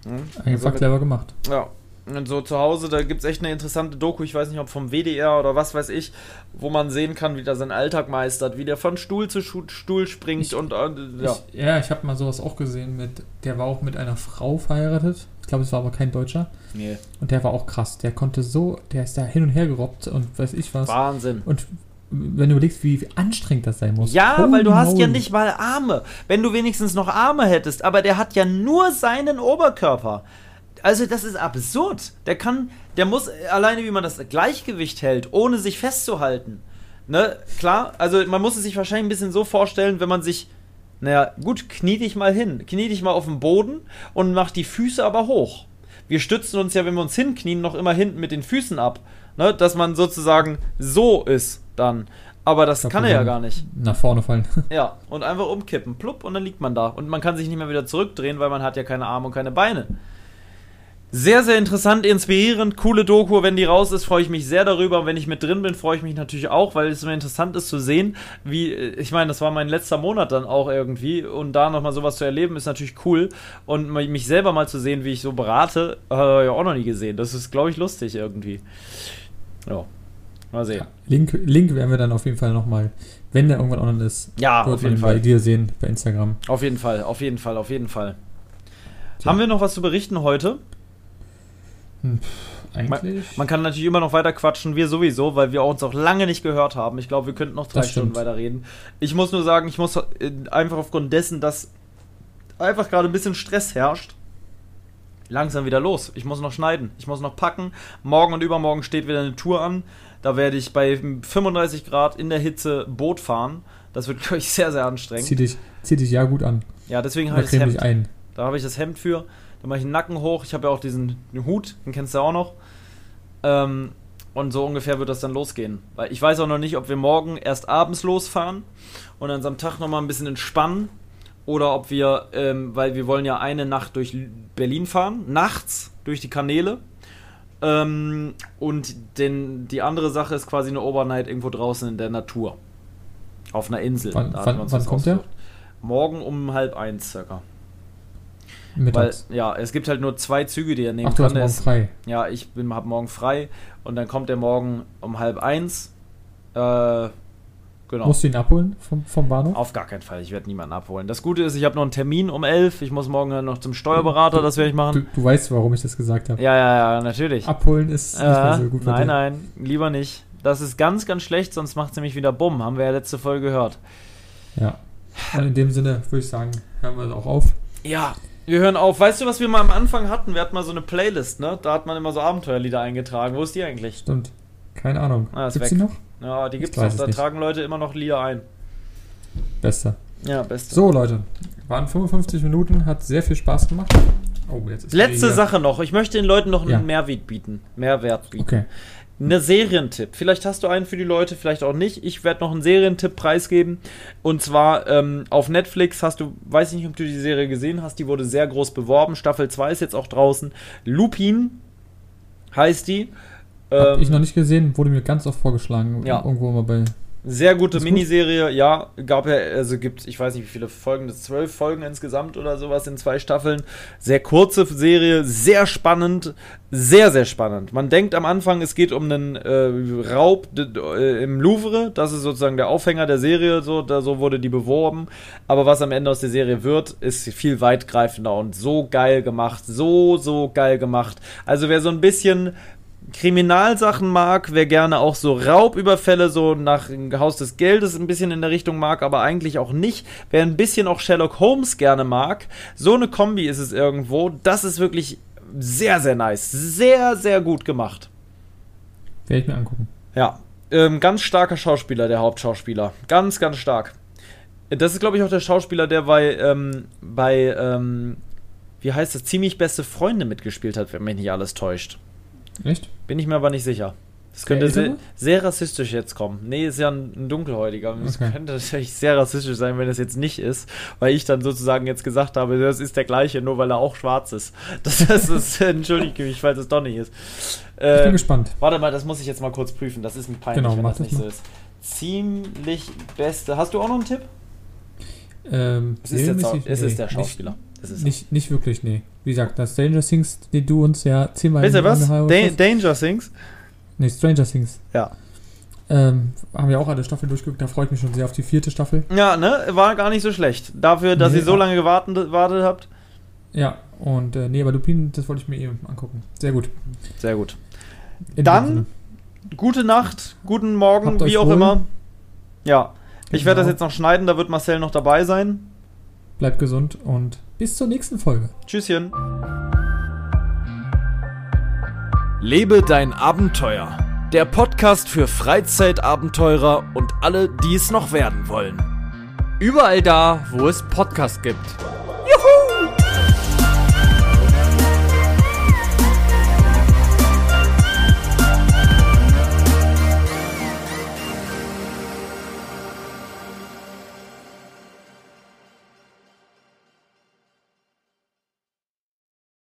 Ja, Einfach also clever gemacht. Ja, und so zu Hause, da gibt es echt eine interessante Doku, ich weiß nicht, ob vom WDR oder was weiß ich, wo man sehen kann, wie der seinen Alltag meistert, wie der von Stuhl zu Stuhl springt ich, und, und ja. Ich, ja, ich habe mal sowas auch gesehen mit, der war auch mit einer Frau verheiratet. Ich glaube, es war aber kein Deutscher. Nee. Und der war auch krass. Der konnte so, der ist da hin und her gerobbt und weiß ich was. Wahnsinn. Und wenn du überlegst, wie, wie anstrengend das sein muss. Ja, Holy weil du hast ja nicht mal Arme. Wenn du wenigstens noch Arme hättest, aber der hat ja nur seinen Oberkörper. Also das ist absurd. Der kann, der muss alleine, wie man das Gleichgewicht hält, ohne sich festzuhalten. Ne, klar, also man muss es sich wahrscheinlich ein bisschen so vorstellen, wenn man sich, naja, gut, knie dich mal hin, knie dich mal auf den Boden und mach die Füße aber hoch. Wir stützen uns ja, wenn wir uns hinknien, noch immer hinten mit den Füßen ab. Ne, dass man sozusagen so ist dann. Aber das glaub, kann er ja gar nicht. Nach vorne fallen. Ja, und einfach umkippen, plupp, und dann liegt man da. Und man kann sich nicht mehr wieder zurückdrehen, weil man hat ja keine Arme und keine Beine. Sehr, sehr interessant, inspirierend, coole Doku. Wenn die raus ist, freue ich mich sehr darüber. Und wenn ich mit drin bin, freue ich mich natürlich auch, weil es immer interessant ist zu sehen, wie, äh, ich meine, das war mein letzter Monat dann auch irgendwie. Und da nochmal sowas zu erleben, ist natürlich cool. Und mich selber mal zu sehen, wie ich so berate, habe ich auch noch nie gesehen. Das ist, glaube ich, lustig irgendwie. Ja. Mal sehen. Ja, Link, Link werden wir dann auf jeden Fall nochmal, wenn der irgendwann online ist, ja, auf jeden Fall. bei dir sehen, bei Instagram. Auf jeden Fall, auf jeden Fall, auf jeden Fall. Ja. Haben wir noch was zu berichten heute? Hm, eigentlich. Man, man, kann natürlich immer noch weiter quatschen, wir sowieso, weil wir uns auch lange nicht gehört haben. Ich glaube, wir könnten noch drei Stunden weiter reden. Ich muss nur sagen, ich muss äh, einfach aufgrund dessen, dass einfach gerade ein bisschen Stress herrscht, langsam wieder los. Ich muss noch schneiden, ich muss noch packen. Morgen und übermorgen steht wieder eine Tour an. Da werde ich bei 35 Grad in der Hitze Boot fahren. Das wird, glaube ich, sehr, sehr anstrengend. Zieh dich, zieh dich ja gut an. Ja, deswegen habe ich das Hemd. Ein. Da habe ich das Hemd für. Dann mache ich den Nacken hoch. Ich habe ja auch diesen Hut, den kennst du auch noch. Ähm, und so ungefähr wird das dann losgehen. Weil ich weiß auch noch nicht, ob wir morgen erst abends losfahren und dann am Tag nochmal ein bisschen entspannen. Oder ob wir, ähm, weil wir wollen ja eine Nacht durch Berlin fahren, nachts durch die Kanäle. Ähm, und den, die andere Sache ist quasi eine Overnight irgendwo draußen in der Natur. Auf einer Insel. Wann, wann, wann kommt der? Morgen um halb eins circa. Mittags. Weil, ja, es gibt halt nur zwei Züge, die er nehmen Ach, du kann. Hast morgen frei. Ja, ich habe morgen frei und dann kommt er morgen um halb eins. Äh, genau. Musst du ihn abholen vom, vom Bahnhof? Auf gar keinen Fall, ich werde niemanden abholen. Das Gute ist, ich habe noch einen Termin um elf. Ich muss morgen noch zum Steuerberater, du, das werde ich machen. Du, du, weißt, warum ich das gesagt habe. Ja, ja, ja, natürlich. Abholen ist nicht mehr so gut. Nein, nein, lieber nicht. Das ist ganz, ganz schlecht, sonst macht es nämlich wieder Bumm. Haben wir ja letzte Folge gehört. Ja. Und in dem Sinne würde ich sagen, hören wir auch auf. Ja, wir hören auf. Weißt du, was wir mal am Anfang hatten? Wir hatten mal so eine Playlist, ne? Da hat man immer so Abenteuerlieder eingetragen. Wo ist die eigentlich? Stimmt. Keine Ahnung. Ah, gibt's die noch? Ja, die gibt's noch. Da nicht. tragen Leute immer noch Lieder ein. Beste. Ja, beste. So, Leute. Waren 55 Minuten, hat sehr viel Spaß gemacht. Oh, jetzt ist Letzte Sache noch. Ich möchte den Leuten noch einen ja. Mehrwert bieten. Mehrwert bieten. Okay. Eine Serientipp. Vielleicht hast du einen für die Leute, vielleicht auch nicht. Ich werde noch einen Serientipp preisgeben. Und zwar ähm, auf Netflix hast du, weiß ich nicht, ob du die Serie gesehen hast, die wurde sehr groß beworben. Staffel 2 ist jetzt auch draußen. Lupin heißt die. Hab ähm, ich noch nicht gesehen, wurde mir ganz oft vorgeschlagen. Ja. Irgendwo mal bei sehr gute Miniserie, gut? ja. Gab ja, also gibt, ich weiß nicht, wie viele Folgen, das zwölf Folgen insgesamt oder sowas in zwei Staffeln. Sehr kurze Serie, sehr spannend, sehr, sehr spannend. Man denkt am Anfang, es geht um einen äh, Raub äh, im Louvre. Das ist sozusagen der Aufhänger der Serie, so, da, so wurde die beworben. Aber was am Ende aus der Serie wird, ist viel weitgreifender und so geil gemacht. So, so geil gemacht. Also wer so ein bisschen Kriminalsachen mag, wer gerne auch so Raubüberfälle so nach dem Haus des Geldes ein bisschen in der Richtung mag, aber eigentlich auch nicht, wer ein bisschen auch Sherlock Holmes gerne mag, so eine Kombi ist es irgendwo. Das ist wirklich sehr, sehr nice. Sehr, sehr gut gemacht. Werde ich mir angucken. Ja. Ähm, ganz starker Schauspieler, der Hauptschauspieler. Ganz, ganz stark. Das ist, glaube ich, auch der Schauspieler, der bei, ähm, bei, ähm, wie heißt das, ziemlich beste Freunde mitgespielt hat, wenn mich nicht alles täuscht. Echt? Bin ich mir aber nicht sicher. Das könnte sehr, sehr, rassistisch jetzt kommen. Nee, ist ja ein, ein Dunkelhäutiger. Es okay. könnte natürlich sehr rassistisch sein, wenn es jetzt nicht ist, weil ich dann sozusagen jetzt gesagt habe, das ist der gleiche, nur weil er auch schwarz ist. Das, das ist, entschuldige mich, falls es doch nicht ist. Äh, ich bin gespannt. Warte mal, das muss ich jetzt mal kurz prüfen. Das ist ein peinlich, genau, wenn das nicht mal. so ist. Ziemlich beste. Hast du auch noch einen Tipp? Ähm, es ist, jetzt, nee, es ist der Schauspieler. Nicht, nicht wirklich, nee. Wie gesagt, das Stranger Things, die du uns ja zehnmal Weißt du was? Da Danger Things? Nee, Stranger Things. Ja. Ähm, haben wir auch alle Staffeln durchgeguckt, da freue ich mich schon sehr auf die vierte Staffel. Ja, ne? War gar nicht so schlecht. Dafür, dass nee, ihr so lange gewartet, gewartet habt. Ja, und äh, nee, aber Lupin, das wollte ich mir eben angucken. Sehr gut. Sehr gut. In Dann, gute Nacht, guten Morgen, Habt wie auch wohl. immer. Ja. Genau. Ich werde das jetzt noch schneiden, da wird Marcel noch dabei sein. Bleibt gesund und bis zur nächsten Folge. Tschüsschen. Lebe dein Abenteuer. Der Podcast für Freizeitabenteurer und alle, die es noch werden wollen. Überall da, wo es Podcasts gibt.